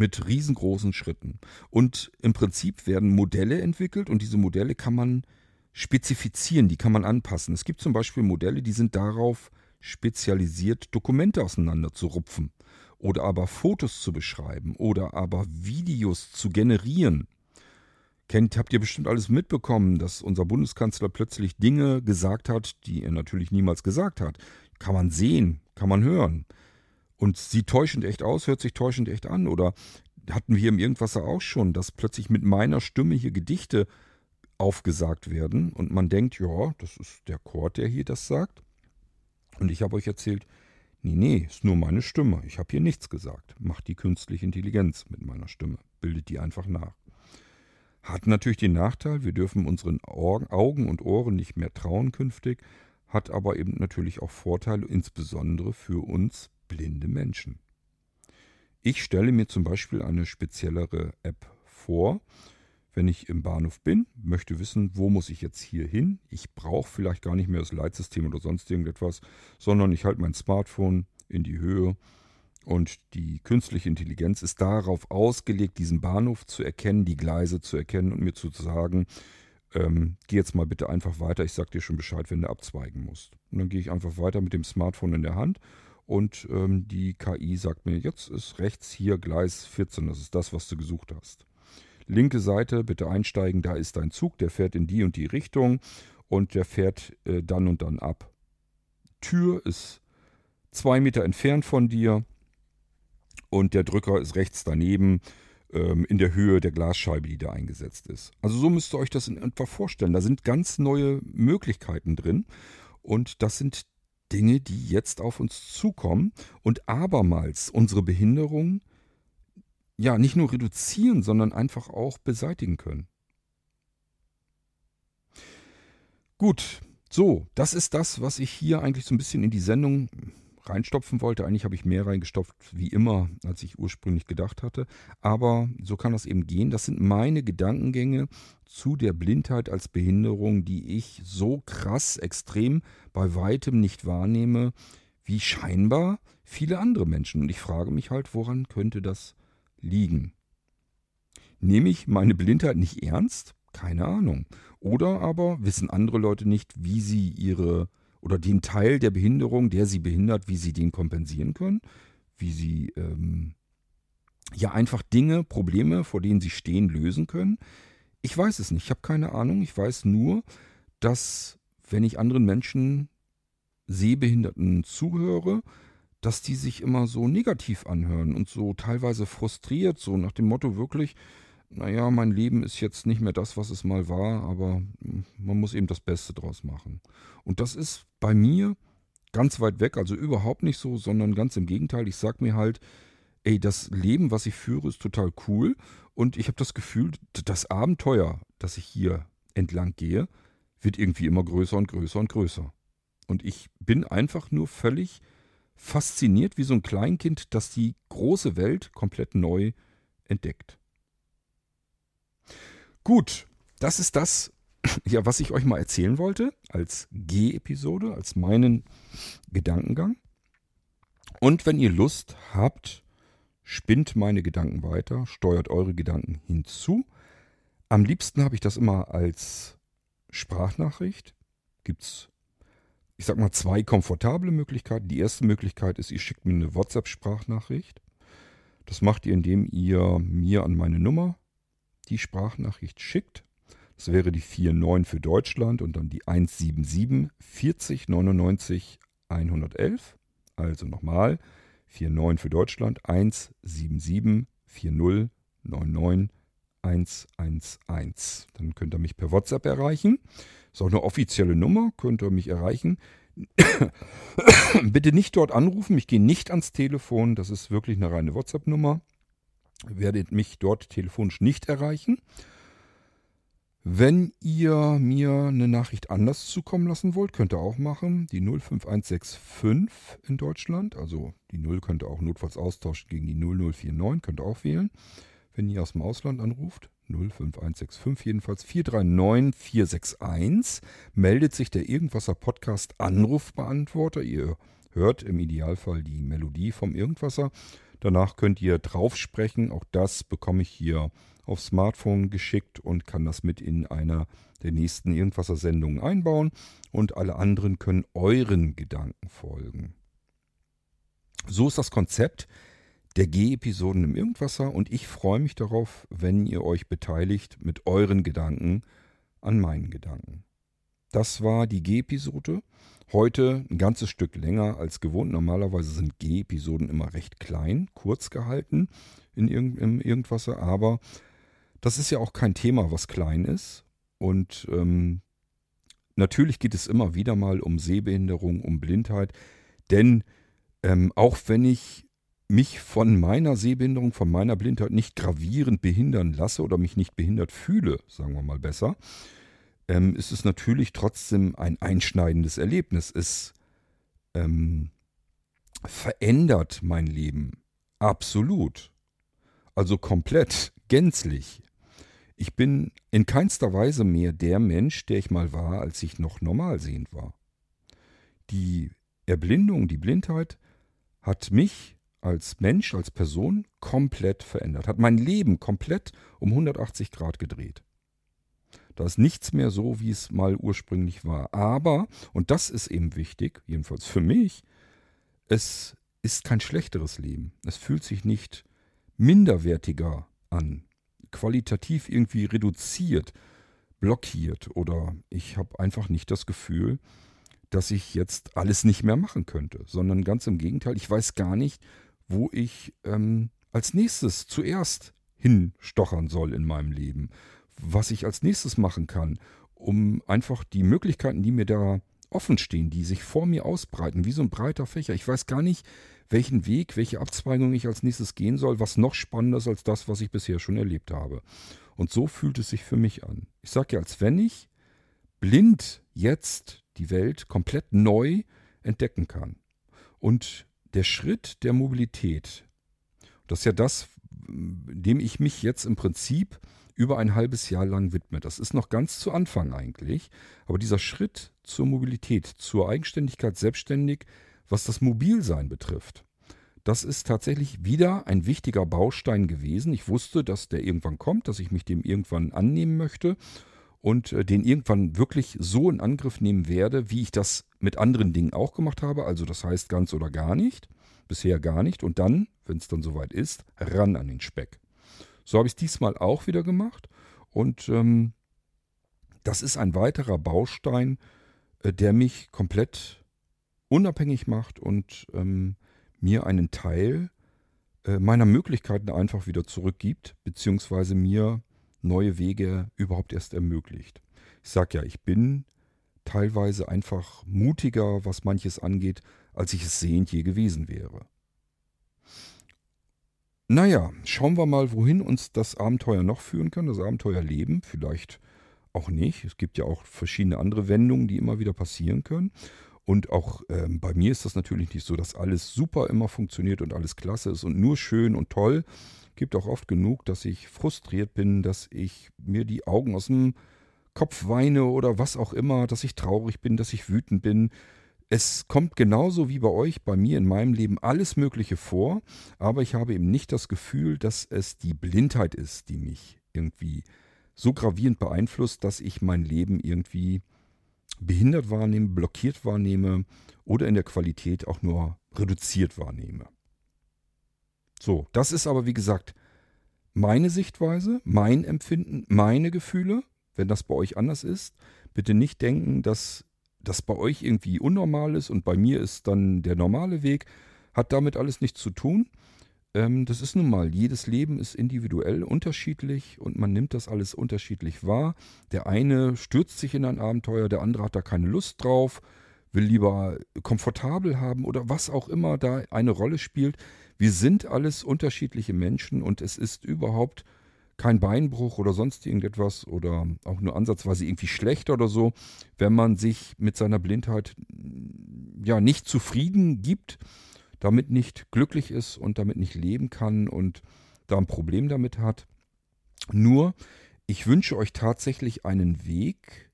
mit riesengroßen Schritten. Und im Prinzip werden Modelle entwickelt und diese Modelle kann man spezifizieren, die kann man anpassen. Es gibt zum Beispiel Modelle, die sind darauf spezialisiert, Dokumente auseinander zu rupfen oder aber Fotos zu beschreiben oder aber Videos zu generieren. Kennt, habt ihr bestimmt alles mitbekommen, dass unser Bundeskanzler plötzlich Dinge gesagt hat, die er natürlich niemals gesagt hat. Kann man sehen, kann man hören und sieht täuschend echt aus, hört sich täuschend echt an. Oder hatten wir im Irgendwasser auch schon, dass plötzlich mit meiner Stimme hier Gedichte aufgesagt werden und man denkt, ja, das ist der Chor, der hier das sagt. Und ich habe euch erzählt, nee, nee, ist nur meine Stimme. Ich habe hier nichts gesagt. Macht die künstliche Intelligenz mit meiner Stimme. Bildet die einfach nach. Hat natürlich den Nachteil, wir dürfen unseren Augen und Ohren nicht mehr trauen künftig, hat aber eben natürlich auch Vorteile, insbesondere für uns blinde Menschen. Ich stelle mir zum Beispiel eine speziellere App vor wenn ich im Bahnhof bin, möchte wissen, wo muss ich jetzt hier hin. Ich brauche vielleicht gar nicht mehr das Leitsystem oder sonst irgendetwas, sondern ich halte mein Smartphone in die Höhe und die künstliche Intelligenz ist darauf ausgelegt, diesen Bahnhof zu erkennen, die Gleise zu erkennen und mir zu sagen, ähm, geh jetzt mal bitte einfach weiter, ich sag dir schon Bescheid, wenn du abzweigen musst. Und dann gehe ich einfach weiter mit dem Smartphone in der Hand und ähm, die KI sagt mir, jetzt ist rechts hier Gleis 14, das ist das, was du gesucht hast linke Seite, bitte einsteigen, da ist dein Zug, der fährt in die und die Richtung und der fährt äh, dann und dann ab. Tür ist zwei Meter entfernt von dir und der Drücker ist rechts daneben ähm, in der Höhe der Glasscheibe, die da eingesetzt ist. Also so müsst ihr euch das in etwa vorstellen. Da sind ganz neue Möglichkeiten drin und das sind Dinge, die jetzt auf uns zukommen und abermals unsere Behinderung ja, nicht nur reduzieren, sondern einfach auch beseitigen können. Gut, so, das ist das, was ich hier eigentlich so ein bisschen in die Sendung reinstopfen wollte. Eigentlich habe ich mehr reingestopft, wie immer, als ich ursprünglich gedacht hatte. Aber so kann das eben gehen. Das sind meine Gedankengänge zu der Blindheit als Behinderung, die ich so krass, extrem bei weitem nicht wahrnehme, wie scheinbar viele andere Menschen. Und ich frage mich halt, woran könnte das liegen. Nehme ich meine Blindheit nicht ernst? Keine Ahnung. Oder aber wissen andere Leute nicht, wie sie ihre oder den Teil der Behinderung, der sie behindert, wie sie den kompensieren können, wie sie ähm, ja einfach Dinge, Probleme, vor denen sie stehen, lösen können. Ich weiß es nicht, ich habe keine Ahnung. Ich weiß nur, dass wenn ich anderen Menschen Sehbehinderten zuhöre, dass die sich immer so negativ anhören und so teilweise frustriert, so nach dem Motto wirklich, naja, mein Leben ist jetzt nicht mehr das, was es mal war, aber man muss eben das Beste draus machen. Und das ist bei mir ganz weit weg, also überhaupt nicht so, sondern ganz im Gegenteil. Ich sag mir halt, ey, das Leben, was ich führe, ist total cool und ich habe das Gefühl, das Abenteuer, das ich hier entlang gehe, wird irgendwie immer größer und größer und größer. Und ich bin einfach nur völlig fasziniert wie so ein Kleinkind, das die große Welt komplett neu entdeckt. Gut, das ist das, ja, was ich euch mal erzählen wollte als G-Episode, als meinen Gedankengang. Und wenn ihr Lust habt, spinnt meine Gedanken weiter, steuert eure Gedanken hinzu. Am liebsten habe ich das immer als Sprachnachricht. Gibt es ich sag mal, zwei komfortable Möglichkeiten. Die erste Möglichkeit ist, ihr schickt mir eine WhatsApp-Sprachnachricht. Das macht ihr, indem ihr mir an meine Nummer die Sprachnachricht schickt. Das wäre die 49 für Deutschland und dann die 177 40 99 111. Also nochmal 49 für Deutschland 177 40 99 111. Dann könnt ihr mich per WhatsApp erreichen. Ist auch eine offizielle Nummer, könnt ihr mich erreichen. Bitte nicht dort anrufen, ich gehe nicht ans Telefon, das ist wirklich eine reine WhatsApp-Nummer. Werdet mich dort telefonisch nicht erreichen. Wenn ihr mir eine Nachricht anders zukommen lassen wollt, könnt ihr auch machen. Die 05165 in Deutschland, also die 0 könnt ihr auch notfalls austauschen gegen die 0049, könnt ihr auch wählen, wenn ihr aus dem Ausland anruft. 05165 jedenfalls 439461 meldet sich der Irgendwasser Podcast Anrufbeantworter. Ihr hört im Idealfall die Melodie vom Irgendwasser. Danach könnt ihr drauf sprechen. Auch das bekomme ich hier aufs Smartphone geschickt und kann das mit in einer der nächsten Irgendwasser-Sendungen einbauen. Und alle anderen können euren Gedanken folgen. So ist das Konzept der G-Episoden im Irgendwasser und ich freue mich darauf, wenn ihr euch beteiligt mit euren Gedanken an meinen Gedanken. Das war die G-Episode. Heute ein ganzes Stück länger als gewohnt. Normalerweise sind G-Episoden immer recht klein, kurz gehalten in irgend, im Irgendwasser, aber das ist ja auch kein Thema, was klein ist. Und ähm, natürlich geht es immer wieder mal um Sehbehinderung, um Blindheit. Denn ähm, auch wenn ich mich von meiner Sehbehinderung, von meiner Blindheit nicht gravierend behindern lasse oder mich nicht behindert fühle, sagen wir mal besser, ähm, ist es natürlich trotzdem ein einschneidendes Erlebnis. Es ähm, verändert mein Leben absolut. Also komplett, gänzlich. Ich bin in keinster Weise mehr der Mensch, der ich mal war, als ich noch normal sehend war. Die Erblindung, die Blindheit hat mich als Mensch, als Person komplett verändert, hat mein Leben komplett um 180 Grad gedreht. Da ist nichts mehr so, wie es mal ursprünglich war. Aber, und das ist eben wichtig, jedenfalls für mich, es ist kein schlechteres Leben. Es fühlt sich nicht minderwertiger an, qualitativ irgendwie reduziert, blockiert oder ich habe einfach nicht das Gefühl, dass ich jetzt alles nicht mehr machen könnte, sondern ganz im Gegenteil, ich weiß gar nicht, wo ich ähm, als nächstes zuerst hinstochern soll in meinem Leben, was ich als nächstes machen kann, um einfach die Möglichkeiten, die mir da offen stehen, die sich vor mir ausbreiten, wie so ein breiter Fächer. Ich weiß gar nicht, welchen Weg, welche Abzweigung ich als nächstes gehen soll, was noch spannender ist als das, was ich bisher schon erlebt habe. Und so fühlt es sich für mich an. Ich sage ja, als wenn ich blind jetzt die Welt komplett neu entdecken kann. Und der Schritt der Mobilität, das ist ja das, dem ich mich jetzt im Prinzip über ein halbes Jahr lang widme. Das ist noch ganz zu Anfang eigentlich. Aber dieser Schritt zur Mobilität, zur Eigenständigkeit, selbstständig, was das Mobilsein betrifft, das ist tatsächlich wieder ein wichtiger Baustein gewesen. Ich wusste, dass der irgendwann kommt, dass ich mich dem irgendwann annehmen möchte und äh, den irgendwann wirklich so in Angriff nehmen werde, wie ich das mit anderen Dingen auch gemacht habe. Also das heißt ganz oder gar nicht. Bisher gar nicht. Und dann, wenn es dann soweit ist, ran an den Speck. So habe ich es diesmal auch wieder gemacht. Und ähm, das ist ein weiterer Baustein, äh, der mich komplett unabhängig macht und ähm, mir einen Teil äh, meiner Möglichkeiten einfach wieder zurückgibt, beziehungsweise mir neue Wege überhaupt erst ermöglicht. Ich sage ja, ich bin teilweise einfach mutiger, was manches angeht, als ich es sehend je gewesen wäre. Naja, schauen wir mal, wohin uns das Abenteuer noch führen kann, das Abenteuerleben. Vielleicht auch nicht. Es gibt ja auch verschiedene andere Wendungen, die immer wieder passieren können. Und auch ähm, bei mir ist das natürlich nicht so, dass alles super immer funktioniert und alles klasse ist und nur schön und toll. Es Gibt auch oft genug, dass ich frustriert bin, dass ich mir die Augen aus dem Kopf weine oder was auch immer, dass ich traurig bin, dass ich wütend bin, es kommt genauso wie bei euch, bei mir in meinem Leben alles Mögliche vor, aber ich habe eben nicht das Gefühl, dass es die Blindheit ist, die mich irgendwie so gravierend beeinflusst, dass ich mein Leben irgendwie behindert wahrnehme, blockiert wahrnehme oder in der Qualität auch nur reduziert wahrnehme. So, das ist aber wie gesagt meine Sichtweise, mein Empfinden, meine Gefühle. Wenn das bei euch anders ist, bitte nicht denken, dass das bei euch irgendwie unnormal ist und bei mir ist dann der normale Weg, hat damit alles nichts zu tun. Ähm, das ist nun mal, jedes Leben ist individuell unterschiedlich und man nimmt das alles unterschiedlich wahr. Der eine stürzt sich in ein Abenteuer, der andere hat da keine Lust drauf, will lieber komfortabel haben oder was auch immer da eine Rolle spielt. Wir sind alles unterschiedliche Menschen und es ist überhaupt kein Beinbruch oder sonst irgendetwas oder auch nur ansatzweise irgendwie schlecht oder so, wenn man sich mit seiner Blindheit ja nicht zufrieden gibt, damit nicht glücklich ist und damit nicht leben kann und da ein Problem damit hat. Nur, ich wünsche euch tatsächlich einen Weg,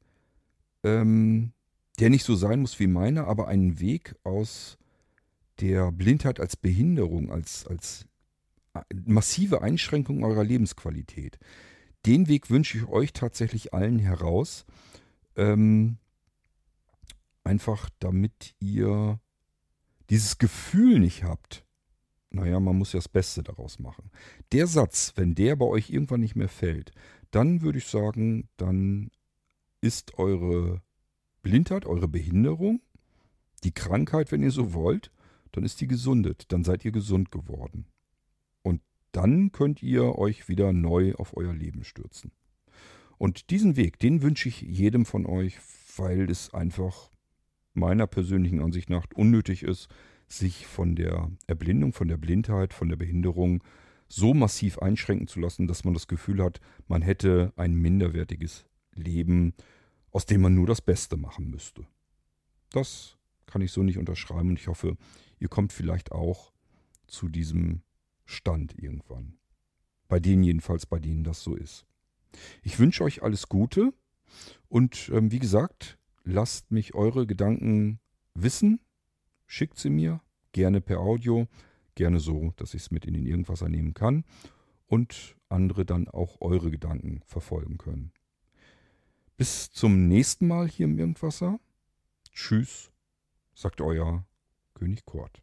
ähm, der nicht so sein muss wie meiner, aber einen Weg aus der Blindheit als Behinderung, als, als massive Einschränkung eurer Lebensqualität. Den Weg wünsche ich euch tatsächlich allen heraus. Ähm, einfach damit ihr dieses Gefühl nicht habt. Naja, man muss ja das Beste daraus machen. Der Satz, wenn der bei euch irgendwann nicht mehr fällt, dann würde ich sagen, dann ist eure Blindheit, eure Behinderung, die Krankheit, wenn ihr so wollt, dann ist die gesundet, dann seid ihr gesund geworden dann könnt ihr euch wieder neu auf euer Leben stürzen. Und diesen Weg, den wünsche ich jedem von euch, weil es einfach meiner persönlichen Ansicht nach unnötig ist, sich von der Erblindung, von der Blindheit, von der Behinderung so massiv einschränken zu lassen, dass man das Gefühl hat, man hätte ein minderwertiges Leben, aus dem man nur das Beste machen müsste. Das kann ich so nicht unterschreiben und ich hoffe, ihr kommt vielleicht auch zu diesem Stand irgendwann. Bei denen jedenfalls, bei denen das so ist. Ich wünsche euch alles Gute und ähm, wie gesagt, lasst mich eure Gedanken wissen. Schickt sie mir, gerne per Audio, gerne so, dass ich es mit in den Irgendwasser nehmen kann und andere dann auch eure Gedanken verfolgen können. Bis zum nächsten Mal hier im Irgendwasser. Tschüss, sagt euer König Kurt.